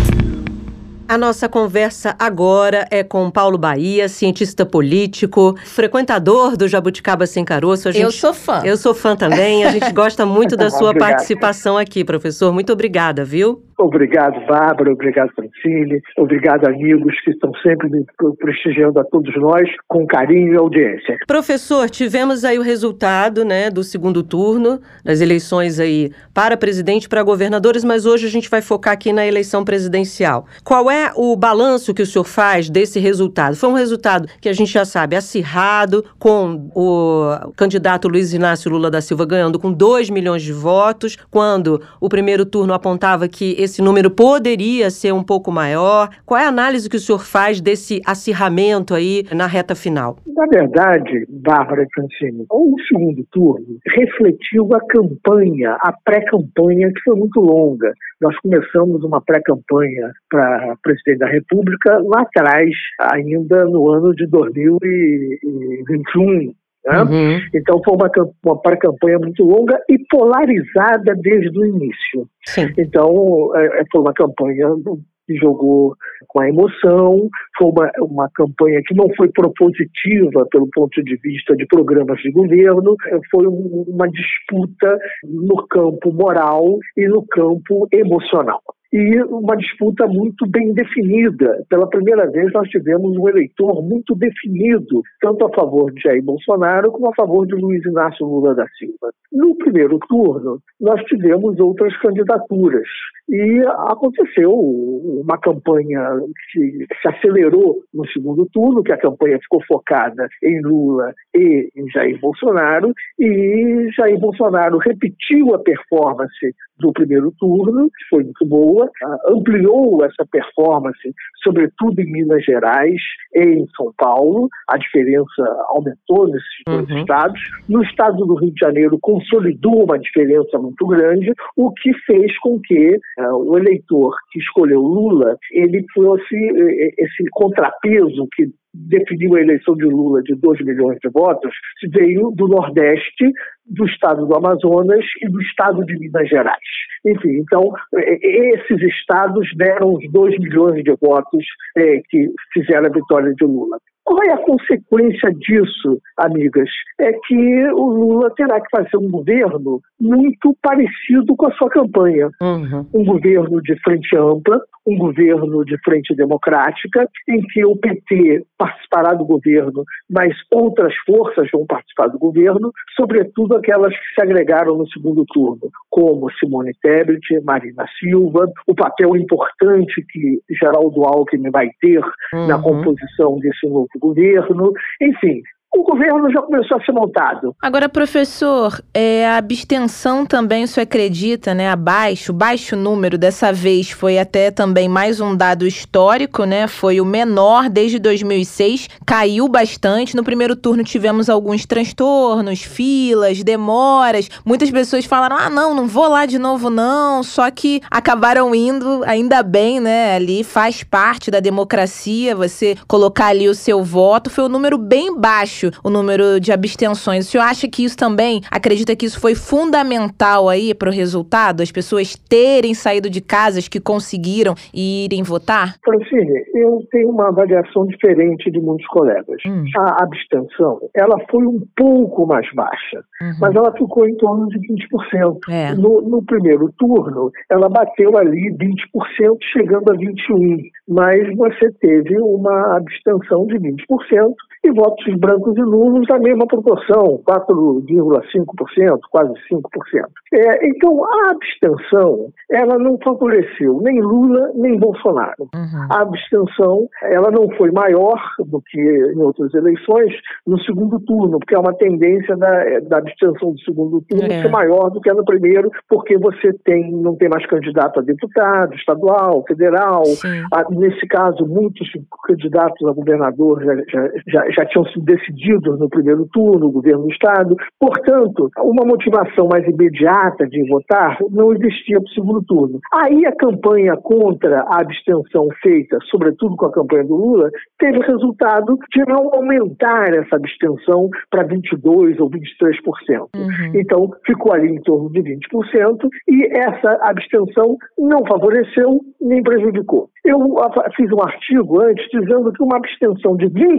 A nossa conversa agora é com Paulo Bahia, cientista político, frequentador do Jabuticaba Sem Caroço. Gente, eu sou fã. Eu sou fã também. A gente gosta muito da sua participação aqui, professor. Muito obrigada, viu? Obrigado, Bárbara. Obrigado, Francine. Obrigado, amigos que estão sempre prestigiando a todos nós com carinho e audiência. Professor, tivemos aí o resultado né, do segundo turno das eleições aí para presidente e para governadores, mas hoje a gente vai focar aqui na eleição presidencial. Qual é o balanço que o senhor faz desse resultado? Foi um resultado que a gente já sabe, acirrado, com o candidato Luiz Inácio Lula da Silva ganhando com 2 milhões de votos, quando o primeiro turno apontava que esse número poderia ser um pouco maior? Qual é a análise que o senhor faz desse acirramento aí na reta final? Na verdade, Bárbara Francini, o segundo turno refletiu a campanha, a pré-campanha, que foi muito longa. Nós começamos uma pré-campanha para presidente da República lá atrás, ainda no ano de 2021, né? Uhum. Então foi uma, uma pré-campanha muito longa e polarizada desde o início. Sim. Então é, é foi uma campanha que jogou com a emoção, foi uma, uma campanha que não foi propositiva pelo ponto de vista de programas de governo, foi um, uma disputa no campo moral e no campo emocional e uma disputa muito bem definida. Pela primeira vez, nós tivemos um eleitor muito definido, tanto a favor de Jair Bolsonaro como a favor de Luiz Inácio Lula da Silva. No primeiro turno, nós tivemos outras candidaturas e aconteceu uma campanha que se acelerou no segundo turno, que a campanha ficou focada em Lula e em Jair Bolsonaro, e Jair Bolsonaro repetiu a performance do primeiro turno, que foi muito boa, ampliou essa performance, sobretudo em Minas Gerais e em São Paulo. A diferença aumentou nesses dois uhum. estados. No estado do Rio de Janeiro, consolidou uma diferença muito grande, o que fez com que uh, o eleitor que escolheu Lula ele fosse eh, esse contrapeso que definiu a eleição de Lula de 2 milhões de votos, veio do Nordeste, do estado do Amazonas e do estado de Minas Gerais. Enfim, então, esses estados deram os 2 milhões de votos é, que fizeram a vitória de Lula. Qual é a consequência disso, amigas? É que o Lula terá que fazer um governo muito parecido com a sua campanha. Uhum. Um governo de frente ampla, um governo de frente democrática, em que o PT participará do governo, mas outras forças vão participar do governo, sobretudo aquelas que se agregaram no segundo turno, como Simone Tebet, Marina Silva, o papel importante que Geraldo Alckmin vai ter uhum. na composição desse novo governo, enfim, o governo já começou a ser montado. Agora, professor, é, a abstenção também, o senhor acredita, né? Abaixo, baixo número, dessa vez foi até também mais um dado histórico, né? Foi o menor desde 2006, caiu bastante. No primeiro turno tivemos alguns transtornos, filas, demoras. Muitas pessoas falaram: ah, não, não vou lá de novo, não. Só que acabaram indo, ainda bem, né? Ali faz parte da democracia você colocar ali o seu voto. Foi um número bem baixo baixo o número de abstenções. O senhor acha que isso também, acredita que isso foi fundamental aí para o resultado? As pessoas terem saído de casas que conseguiram e irem votar? Francine, eu tenho uma avaliação diferente de muitos colegas. Hum. A abstenção, ela foi um pouco mais baixa, uhum. mas ela ficou em torno de 20%. É. No, no primeiro turno, ela bateu ali 20%, chegando a 21%. Mas você teve uma abstenção de 20%, e votos brancos e nulos na mesma proporção, 4,5%, quase 5%. É, então, a abstenção, ela não favoreceu nem Lula nem Bolsonaro. Uhum. A abstenção, ela não foi maior do que em outras eleições no segundo turno, porque é uma tendência da, da abstenção do segundo turno é. ser maior do que a no primeiro, porque você tem, não tem mais candidato a deputado, estadual, federal. Ah, nesse caso, muitos candidatos a governador já, já, já, já tinham sido decididos no primeiro turno, o governo do Estado. Portanto, uma motivação mais imediata de votar não existia para o segundo turno. Aí a campanha contra a abstenção feita, sobretudo com a campanha do Lula, teve o resultado de não aumentar essa abstenção para 22% ou 23%. Uhum. Então, ficou ali em torno de 20% e essa abstenção não favoreceu nem prejudicou. Eu fiz um artigo antes dizendo que uma abstenção de 25%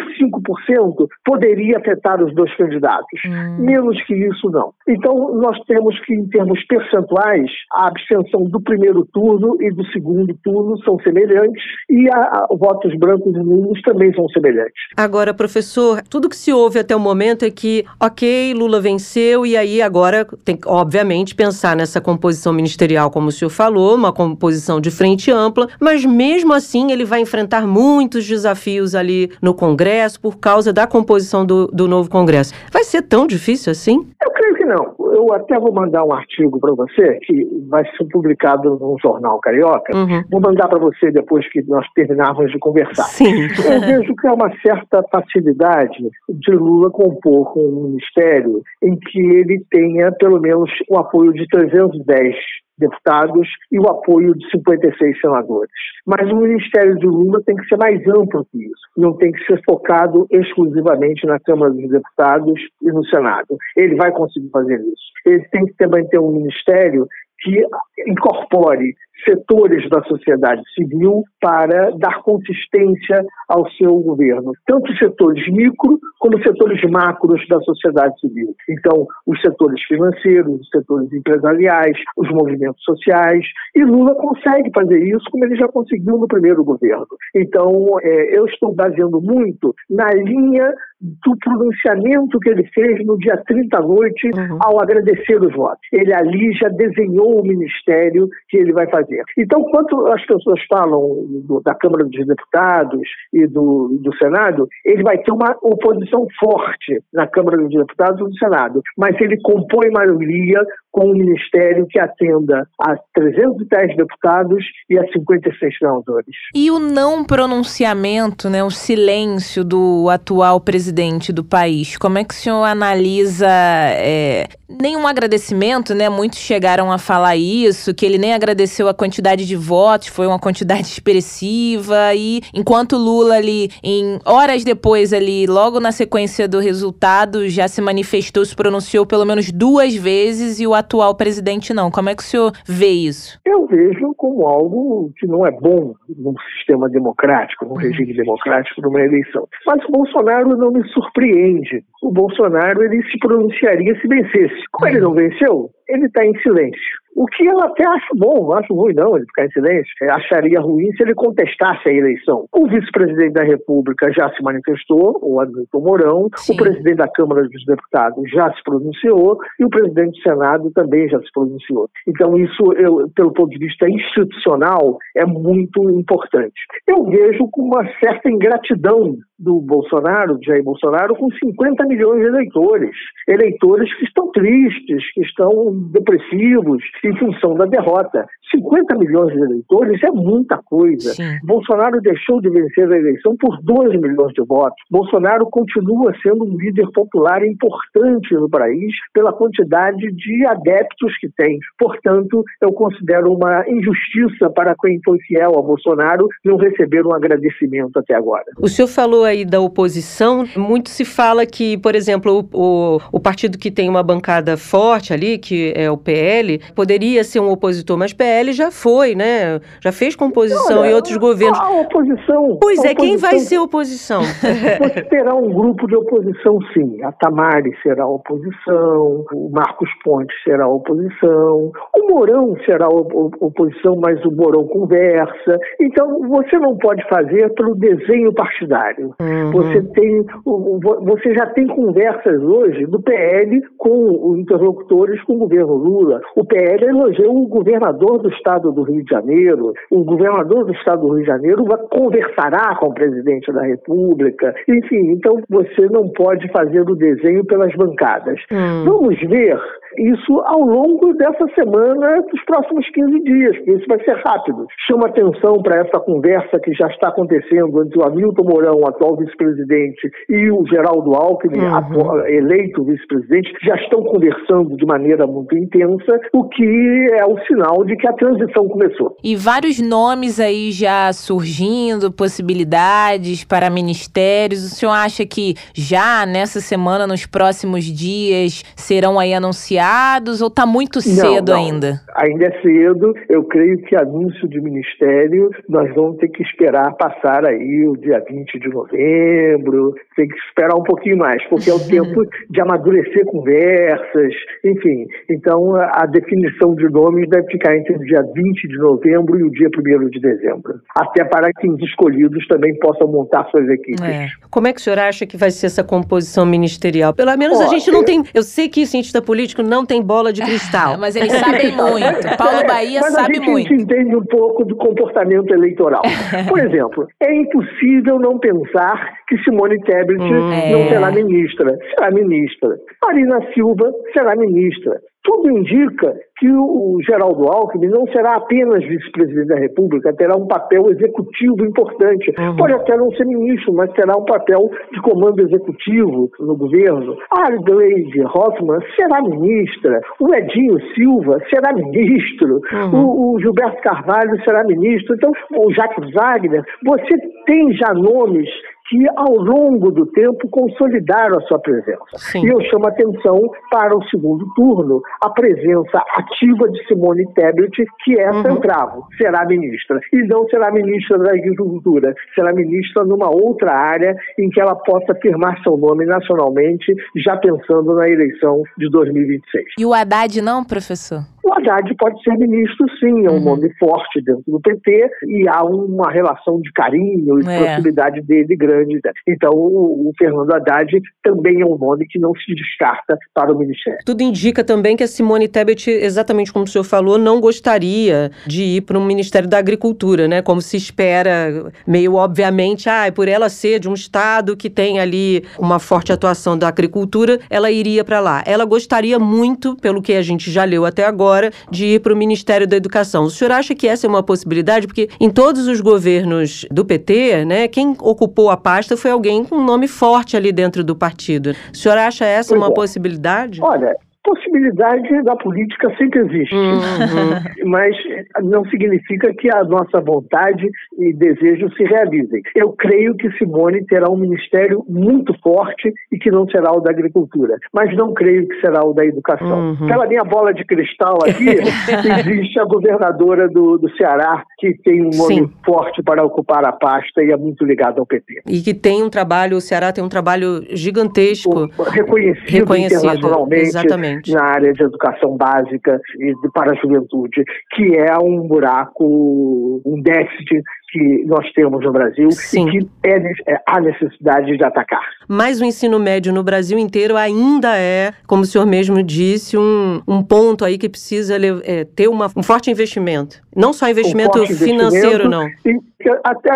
poderia afetar os dois candidatos. Hum. Menos que isso, não. Então, nós temos que, em termos percentuais, a abstenção do primeiro turno e do segundo turno são semelhantes e a, a, votos brancos e nulos também são semelhantes. Agora, professor, tudo que se ouve até o momento é que, ok, Lula venceu e aí agora tem que, obviamente, pensar nessa composição ministerial, como o senhor falou, uma composição de frente ampla, mas mesmo assim ele vai enfrentar muitos desafios ali no Congresso por causa da composição do, do novo Congresso. Vai ser tão difícil assim? Eu creio que não. Eu até vou mandar um artigo para você que vai ser publicado num jornal carioca. Uhum. Vou mandar para você depois que nós terminarmos de conversar. Sim. Eu vejo que há uma certa facilidade de Lula compor um ministério em que ele tenha pelo menos o apoio de 310 deputados e o apoio de 56 senadores. Mas o Ministério de Lula tem que ser mais amplo que isso. Não tem que ser focado exclusivamente na Câmara dos Deputados e no Senado. Ele vai conseguir fazer isso. Ele tem que também ter um ministério que incorpore setores da sociedade civil para dar consistência ao seu governo, tanto setores micro como setores macros da sociedade civil. Então, os setores financeiros, os setores empresariais, os movimentos sociais, e Lula consegue fazer isso como ele já conseguiu no primeiro governo. Então, é, eu estou baseando muito na linha do pronunciamento que ele fez no dia 30 à noite uhum. ao agradecer os votos. Ele ali já desenhou o ministério que ele vai fazer. Então, quando as pessoas falam do, da Câmara dos Deputados e do, do Senado, ele vai ter uma oposição forte na Câmara dos Deputados e no Senado, mas ele compõe maioria com um ministério que atenda a 310 deputados e a 56 senadores. E o não pronunciamento, né, o silêncio do atual presidente do país, como é que o senhor analisa é, nenhum agradecimento, né? Muitos chegaram a falar isso, que ele nem agradeceu a quantidade de votos, foi uma quantidade expressiva e enquanto Lula ali em horas depois ali, logo na sequência do resultado, já se manifestou, se pronunciou pelo menos duas vezes e o atual presidente não. Como é que o senhor vê isso? Eu vejo como algo que não é bom num sistema democrático, num regime democrático, numa eleição. Mas o Bolsonaro não me surpreende. O Bolsonaro ele se pronunciaria se vencesse. Como ele não venceu, ele está em silêncio. O que eu até acho bom, não acho ruim não ele ficar em silêncio. Eu acharia ruim se ele contestasse a eleição. O vice-presidente da República já se manifestou, o Hamilton Mourão, Sim. o presidente da Câmara dos Deputados já se pronunciou e o presidente do Senado também já se pronunciou. Então isso, eu, pelo ponto de vista institucional, é muito importante. Eu vejo com uma certa ingratidão do Bolsonaro, de Jair Bolsonaro, com 50 milhões de eleitores. Eleitores que estão tristes, que estão depressivos em função da derrota. 50 milhões de eleitores é muita coisa. Sim. Bolsonaro deixou de vencer a eleição por 2 milhões de votos. Bolsonaro continua sendo um líder popular importante no país pela quantidade de adeptos que tem. Portanto, eu considero uma injustiça para quem foi fiel a Bolsonaro não receber um agradecimento até agora. O senhor falou aí da oposição, muito se fala que, por exemplo, o, o, o partido que tem uma bancada forte ali, que é o PL, poderia ser um opositor, mas PL já foi, né? Já fez composição Olha, em outros governos. A oposição. Pois a é, quem vai ser oposição? Você terá um grupo de oposição, sim. A Tamari será oposição, o Marcos Pontes será oposição, o Mourão será oposição, mas o Mourão conversa. Então, você não pode fazer pelo desenho partidário. Uhum. Você tem, você já tem conversas hoje do PL com os interlocutores com o governo Lula. O PL elogiou o governador do estado do Rio de Janeiro. O governador do estado do Rio de Janeiro conversará com o presidente da República. Enfim, então você não pode fazer o desenho pelas bancadas. Uhum. Vamos ver isso ao longo dessa semana, dos próximos 15 dias, porque isso vai ser rápido. Chama atenção para essa conversa que já está acontecendo entre o Hamilton Mourão, atual vice-presidente, e o Geraldo Alckmin, uhum. atual, eleito vice-presidente, já estão conversando de maneira muito intensa, o que é o sinal de que a transição começou. E vários nomes aí já surgindo, possibilidades para ministérios. O senhor acha que já nessa semana, nos próximos dias, serão aí anunciados? Anunciados ou está muito cedo não, não. ainda? Ainda é cedo. Eu creio que anúncio de ministério nós vamos ter que esperar passar aí o dia 20 de novembro. Tem que esperar um pouquinho mais, porque é o tempo de amadurecer conversas, enfim. Então a definição de nomes deve ficar entre o dia 20 de novembro e o dia 1 de dezembro. Até para que os escolhidos também possam montar suas equipes. É. Como é que o senhor acha que vai ser essa composição ministerial? Pelo menos a gente não tem. Eu sei que cientista político não tem bola de cristal. mas eles sabem muito. Paulo Bahia mas sabe muito. A gente entende um pouco do comportamento eleitoral. Por exemplo, é impossível não pensar que Simone Tebet hum, não é. será ministra. Será ministra. Marina Silva será ministra. Tudo indica que o Geraldo Alckmin não será apenas vice-presidente da República, terá um papel executivo importante. Uhum. Pode até não ser ministro, mas terá um papel de comando executivo no governo. A Adelaide Hoffmann será ministra, o Edinho Silva será ministro, uhum. o, o, Gilberto Carvalho será ministro, então o Jacques Wagner. Você tem já nomes que, ao longo do tempo, consolidaram a sua presença. Sim. E eu chamo a atenção para o segundo turno, a presença ativa de Simone Tebet, que é uhum. centravo, será ministra. E não será ministra da Agricultura, será ministra numa outra área em que ela possa firmar seu nome nacionalmente, já pensando na eleição de 2026. E o Haddad não, professor? O Haddad pode ser ministro, sim, é um uhum. nome forte dentro do PT e há uma relação de carinho e é. proximidade dele grande. Então, o, o, Fernando Haddad também é um nome que não se descarta para o ministério. Tudo indica também que a Simone Tebet, exatamente como o senhor falou, não gostaria de ir para o Ministério da Agricultura, né? Como se espera, meio obviamente, ah, por ela ser de um estado que tem ali uma forte atuação da agricultura, ela iria para lá. Ela gostaria muito, pelo que a gente já leu até agora, agora de ir para o Ministério da Educação. O senhor acha que essa é uma possibilidade? Porque em todos os governos do PT, né, quem ocupou a pasta foi alguém com um nome forte ali dentro do partido. O senhor acha essa pois uma é. possibilidade? Olha, possibilidade da política sempre existe, uhum. mas não significa que a nossa vontade e desejo se realizem. Eu creio que Simone terá um ministério muito forte e que não será o da agricultura, mas não creio que será o da educação. Uhum. Pela minha bola de cristal aqui, existe a governadora do, do Ceará que tem um nome Sim. forte para ocupar a pasta e é muito ligado ao PT. E que tem um trabalho, o Ceará tem um trabalho gigantesco. reconhecido, reconhecido internacionalmente. Exatamente na área de educação básica e para a juventude, que é um buraco, um déficit que nós temos no Brasil Sim. e que é, é, há necessidade de atacar. Mas o ensino médio no Brasil inteiro ainda é, como o senhor mesmo disse, um, um ponto aí que precisa é, ter uma, um forte investimento. Não só investimento um financeiro, não. E até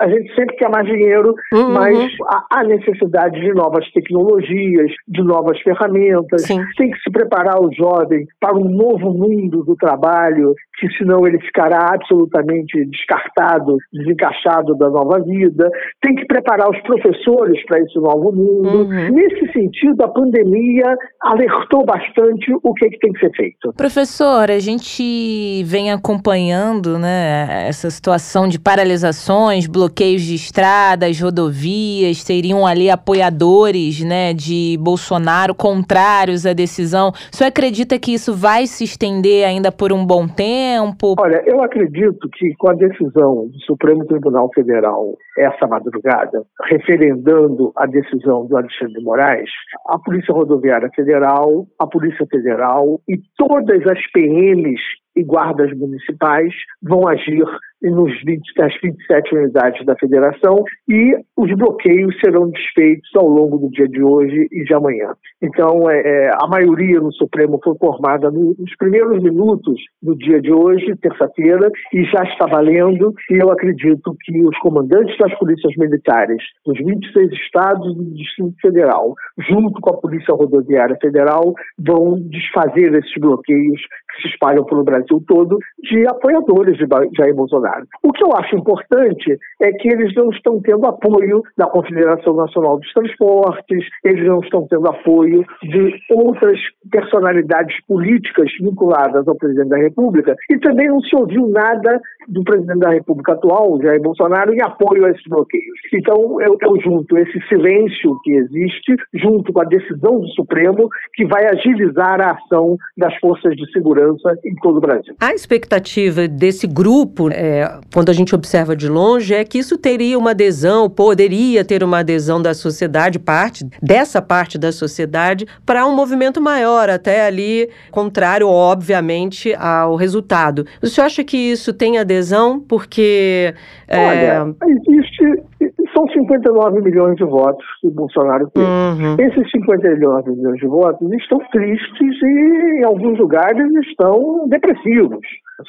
a gente sempre quer mais dinheiro, uhum. mas há necessidade de novas tecnologias, de novas ferramentas. Sim. Tem que se preparar o jovem para um novo mundo do trabalho que senão ele ficará absolutamente descartado, desencaixado da nova vida. Tem que preparar os professores para esse novo mundo. Uhum. Nesse sentido, a pandemia alertou bastante o que, é que tem que ser feito. Professor, a gente vem acompanhando né, essa situação de paralisações, bloqueios de estradas, rodovias, teriam ali apoiadores né, de Bolsonaro contrários à decisão. O senhor acredita que isso vai se estender ainda por um bom tempo? Olha, eu acredito que com a decisão do Supremo Tribunal Federal essa madrugada, referendando a decisão do Alexandre de Moraes, a Polícia Rodoviária Federal, a Polícia Federal e todas as PMs e guardas municipais vão agir nos 20, nas 27 unidades da federação e os bloqueios serão desfeitos ao longo do dia de hoje e de amanhã. Então, é, é a maioria no Supremo foi formada no, nos primeiros minutos do dia de hoje, terça-feira, e já está valendo. E eu acredito que os comandantes das polícias militares dos 26 estados e do Distrito Federal, junto com a Polícia Rodoviária Federal, vão desfazer esses bloqueios que se espalham pelo Brasil todo de apoiadores de Jair Bolsonaro. O que eu acho importante é que eles não estão tendo apoio da Confederação Nacional dos Transportes, eles não estão tendo apoio de outras personalidades políticas vinculadas ao presidente da República e também não se ouviu nada do presidente da República atual, Jair Bolsonaro, em apoio a esses bloqueios. Então, eu, eu junto esse silêncio que existe, junto com a decisão do Supremo, que vai agilizar a ação das forças de segurança em todo o Brasil. A expectativa desse grupo, é, quando a gente observa de longe, é que isso teria uma adesão, poderia ter uma adesão da sociedade, parte dessa parte da sociedade, para um movimento maior, até ali contrário, obviamente, ao resultado. O senhor acha que isso tem adesão? Porque. É... Olha, existe. São 59 milhões de votos que o Bolsonaro tem. Uhum. Esses 59 milhões de votos estão tristes e, em alguns lugares, estão depressivos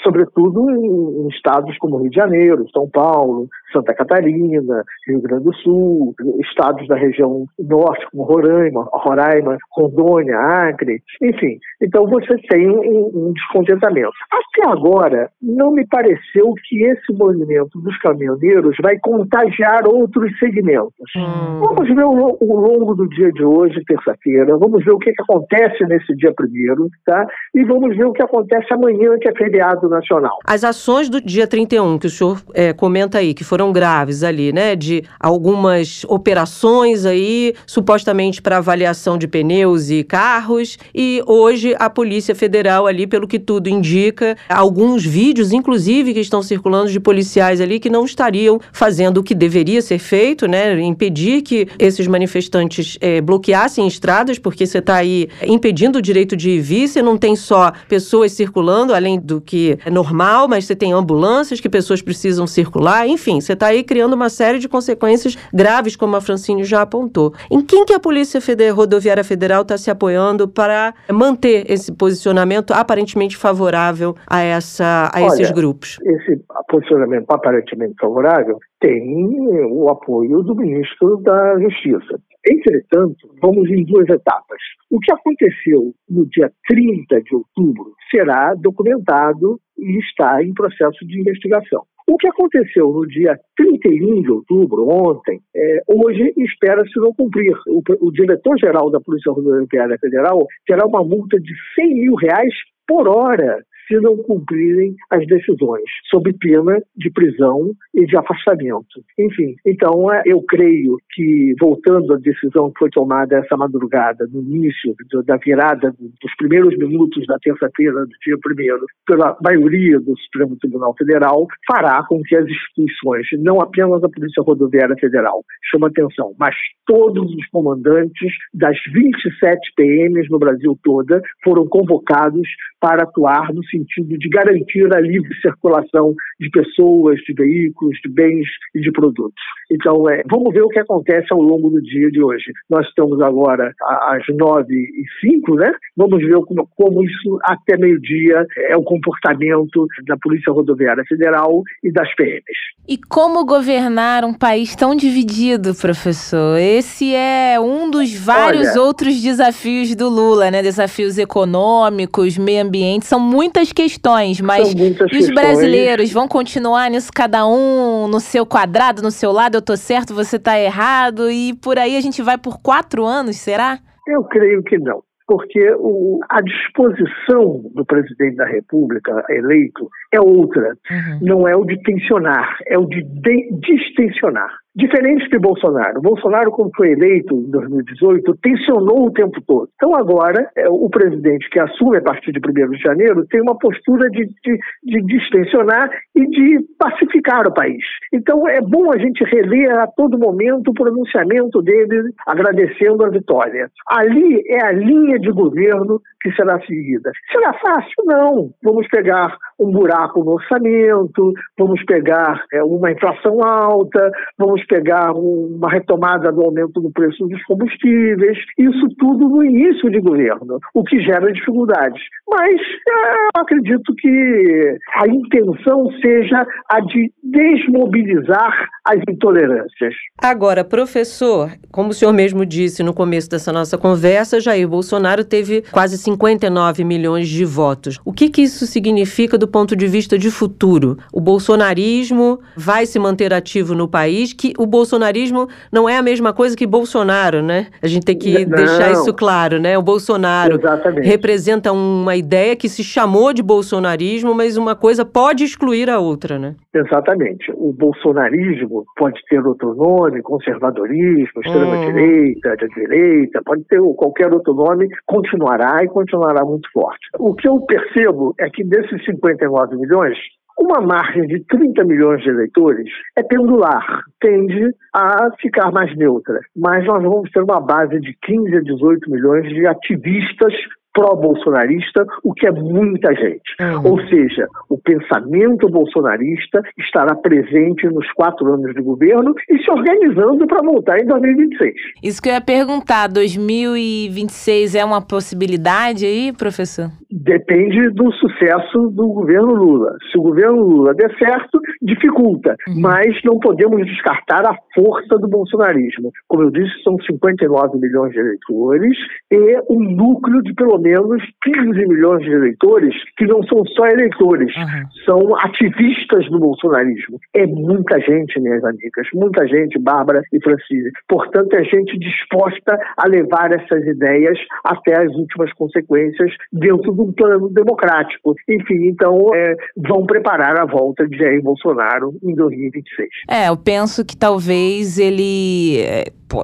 sobretudo em, estados como Rio de Janeiro, São Paulo, Santa Catarina, Rio Grande do Sul, estados da região norte, como Roraima, Roraima, Rondônia, Acre, enfim. Então você tem um, um descontentamento. Até agora, não me pareceu que esse movimento dos caminhoneiros vai contagiar outros segmentos. Hum. Vamos ver o, o, longo do dia de hoje, terça-feira, vamos ver o que, que acontece nesse dia primeiro, tá? E vamos ver o que acontece amanhã, que é feriado nacional. As ações do dia 31, que o senhor é, comenta aí, que foram graves ali, né? De algumas operações aí, supostamente para avaliação de pneus e carros, e hoje a Polícia Federal ali, pelo que tudo indica, alguns vídeos, inclusive, que estão circulando de policiais ali que não estariam fazendo o que deveria ser feito, né? Impedir que esses manifestantes é, bloqueassem estradas, porque você está aí impedindo o direito de ir vir, você não tem só pessoas circulando, além do que é normal, mas você tem ambulâncias que pessoas precisam circular, enfim, você está aí criando uma série de consequências graves, como a Francine já apontou. Em quem que a Polícia Federal, Rodoviária Federal está se apoiando para manter esse posicionamento aparentemente favorável a, essa, a Olha, esses grupos? Esse posicionamento aparentemente favorável tem o apoio do ministro da Justiça. Entretanto, vamos em duas etapas. O que aconteceu no dia 30 de outubro será documentado e está em processo de investigação. O que aconteceu no dia 31 de outubro, ontem, é, hoje espera-se não cumprir. O, o diretor-geral da Polícia Rodoviária Federal terá uma multa de 100 mil reais por hora não cumprirem as decisões, sob pena de prisão e de afastamento. Enfim, então é, eu creio que, voltando à decisão que foi tomada essa madrugada, no início da virada dos primeiros minutos da terça-feira do dia primeiro, pela maioria do Supremo Tribunal Federal, fará com que as instituições, não apenas a Polícia Rodoviária Federal, chama atenção, mas todos os comandantes das 27 PMs no Brasil toda foram convocados para atuar no sentido de garantir a livre circulação de pessoas, de veículos, de bens e de produtos. Então, é, vamos ver o que acontece ao longo do dia de hoje. Nós estamos agora às nove e cinco, né? Vamos ver como, como isso até meio-dia é o comportamento da Polícia Rodoviária Federal e das PMs. E como governar um país tão dividido, professor? Esse é um dos vários Olha, outros desafios do Lula, né? Desafios econômicos, meio ambiente, são muitas muitas questões, mas muitas e os questões. brasileiros vão continuar nisso, cada um no seu quadrado, no seu lado, eu tô certo, você tá errado, e por aí a gente vai por quatro anos, será? Eu creio que não. Porque o, a disposição do presidente da República eleito é outra. Uhum. Não é o de tensionar, é o de, de distensionar. Diferente de Bolsonaro. Bolsonaro, quando foi eleito em 2018, tensionou o tempo todo. Então, agora, é, o presidente que assume a partir de 1 de janeiro tem uma postura de, de, de distensionar e de pacificar o país. Então, é bom a gente reler a todo momento o pronunciamento dele, agradecendo a vitória. Ali é a linha de governo que será seguida. Será fácil? Não. Vamos pegar um buraco no orçamento, vamos pegar é, uma inflação alta, vamos pegar um, uma retomada do aumento do preço dos combustíveis, isso tudo no início de governo, o que gera dificuldades. Mas é, eu acredito que a intenção seja a de desmobilizar as intolerâncias. Agora, professor, como o senhor mesmo disse no começo dessa nossa conversa, Jair Bolsonaro teve quase 59 milhões de votos. O que, que isso significa do ponto de vista de futuro? O bolsonarismo vai se manter ativo no país? Que o bolsonarismo não é a mesma coisa que Bolsonaro, né? A gente tem que Não. deixar isso claro, né? O Bolsonaro Exatamente. representa uma ideia que se chamou de bolsonarismo, mas uma coisa pode excluir a outra, né? Exatamente. O bolsonarismo pode ter outro nome, conservadorismo, extrema-direita, de direita, pode ter qualquer outro nome, continuará e continuará muito forte. O que eu percebo é que desses 59 milhões, uma margem de 30 milhões de eleitores é pendular, tende a ficar mais neutra. Mas nós vamos ter uma base de 15 a 18 milhões de ativistas pró-bolsonarista, o que é muita gente. Uhum. Ou seja, o pensamento bolsonarista estará presente nos quatro anos de governo e se organizando para voltar em 2026. Isso que eu ia perguntar, 2026 é uma possibilidade aí, professor? Depende do sucesso do governo Lula. Se o governo Lula der certo, dificulta. Uhum. Mas não podemos descartar a força do bolsonarismo. Como eu disse, são 59 milhões de eleitores e um núcleo de pelo menos 15 milhões de eleitores que não são só eleitores, Uhum. são ativistas do bolsonarismo. É muita gente, minhas amigas, muita gente, Bárbara e Francine. Portanto, é gente disposta a levar essas ideias até as últimas consequências dentro de um plano democrático. Enfim, então, é, vão preparar a volta de Jair Bolsonaro em 2026. É, eu penso que talvez ele.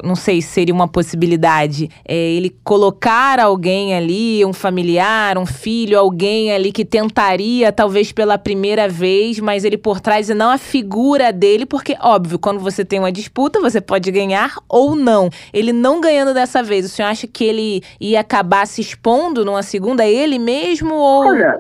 Não sei se seria uma possibilidade. é, ele colocar alguém ali, um familiar, um filho, alguém ali que tentaria, talvez pela primeira vez, mas ele por trás e não a figura dele, porque, óbvio, quando você tem uma disputa, você pode ganhar ou não. Ele não ganhando dessa vez, o senhor acha que ele ia acabar se expondo numa segunda, ele mesmo? Ou. Olha,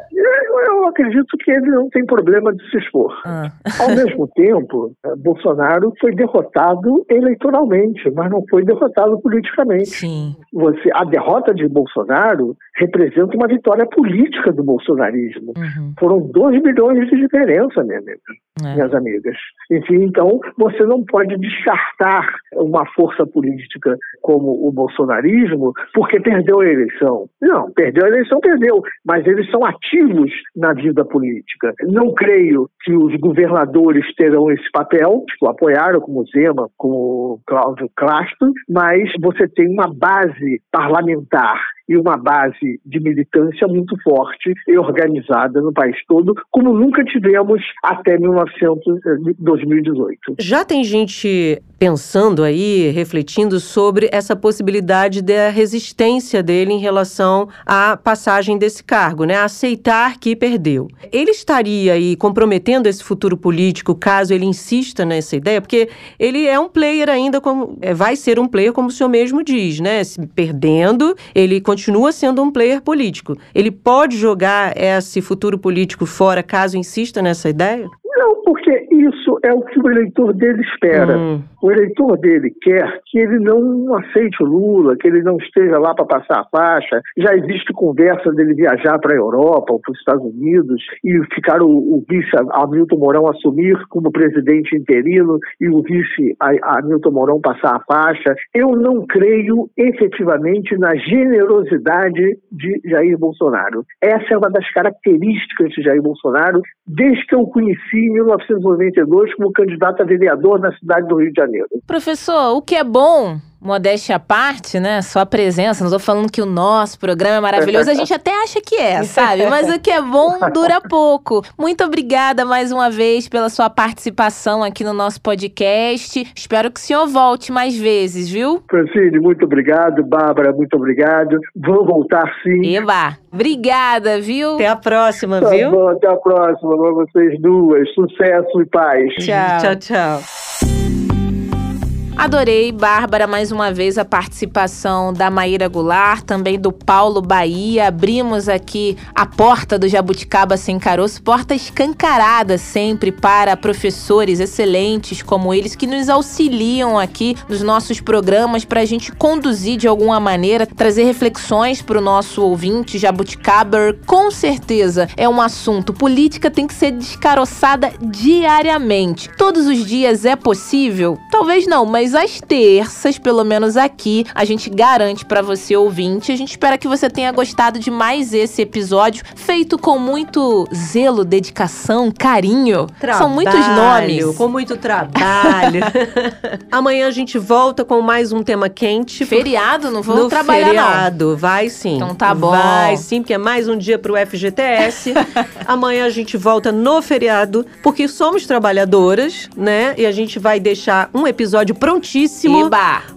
eu, eu acredito que ele não tem problema de se expor. Ah. Ao mesmo tempo, eh, Bolsonaro foi derrotado eleitoralmente, mas não foi derrotado politicamente. Sim. Você, a derrota de Bolsonaro representa uma vitória política do bolsonarismo. Uhum. Foram 2 milhões de diferença, minha amiga, É. minhas amigas. Enfim, então, você não pode descartar uma força política como o bolsonarismo porque perdeu a eleição. Não, perdeu a eleição, perdeu. Mas eles são ativos na vida política. Não creio que os governadores terão esse papel, que o apoiaram, como Zema, como Cláudio Castro, mas você tem uma base parlamentar e uma base de militância muito forte e organizada no país todo, como nunca tivemos até 1900, eh, 2018. Já tem gente pensando aí, refletindo sobre essa possibilidade da resistência dele em relação à passagem desse cargo, né? Aceitar que perdeu. Ele estaria aí comprometendo esse futuro político caso ele insista nessa ideia, porque ele é um player ainda como é, vai ser um player como o senhor mesmo diz, né? Se perdendo, ele continua sendo um player político. Ele pode jogar esse futuro político fora caso insista nessa ideia? Não, porque isso é o que o eleitor dele espera. Hum. O eleitor dele quer que ele não aceite o Lula, que ele não esteja lá para passar a faixa. Já existe conversa dele viajar para a Europa ou para os Estados Unidos e ficar o, o vice Hamilton Mourão assumir como presidente interino e o vice Hamilton Mourão passar a faixa. Eu não creio efetivamente na generosidade de Jair Bolsonaro. Essa é uma das características de Jair Bolsonaro desde que eu conheci 1992 como candidato a vereador na cidade do Rio de Janeiro. Professor, o que é bom modéstia à parte, né? Sua presença, não tô falando que o nosso programa é maravilhoso, a gente até acha que é, sabe? Mas o que é bom dura pouco. Muito obrigada mais uma vez pela sua participação aqui no nosso podcast. Espero que o senhor volte mais vezes, viu? Francine, muito obrigado. Bárbara, muito obrigado. Vou voltar sim. Eba, obrigada, viu? Até a próxima, tá viu? Bom, até a próxima pra vocês duas. Sucesso e paz. Tchau, tchau, tchau. Adorei, Bárbara, mais uma vez a participação da Maíra Goulart, também do Paulo Bahia. Abrimos aqui a porta do Jabuticaba Sem Caroço, porta escancarada sempre para professores excelentes como eles que nos auxiliam aqui nos nossos programas para a gente conduzir de alguma maneira, trazer reflexões para o nosso ouvinte Jabuticaber. Com certeza é um assunto. Política tem que ser descaroçada diariamente. Todos os dias é possível? Talvez não, mas mas às terças, pelo menos aqui, a gente garante para você ouvinte. A gente espera que você tenha gostado de mais esse episódio, feito com muito zelo, dedicação, carinho. Trabalho, São muitos nomes. Com muito trabalho. Amanhã a gente volta com mais um tema quente. Feriado, não vou no trabalhar feriado. não. Vai sim. Então tá bom. Vai sim, porque é mais um dia pro FGTS. Amanhã a gente volta no feriado, porque somos trabalhadoras, né? E a gente vai deixar um episódio pronto prontíssimo.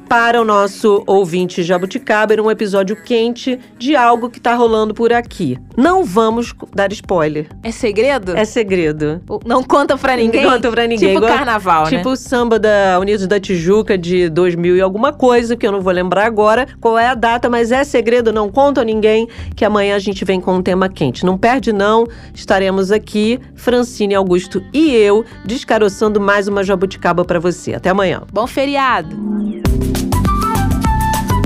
Para o nosso ouvinte Jabuticaba, um episódio quente de algo que tá rolando por aqui. Não vamos dar spoiler. É segredo? É segredo. Não conta pra ninguém? Não conta pra ninguém. Tipo Igual, carnaval, tipo né? Tipo o samba da Unidos da Tijuca de 2000 e alguma coisa, que eu não vou lembrar agora qual é a data, mas é segredo, não conta a ninguém, que amanhã a gente vem com um tema quente. Não perde não, estaremos aqui, Francine Augusto e eu, descaroçando mais uma jabuticaba para você. Até amanhã. Bom feriado!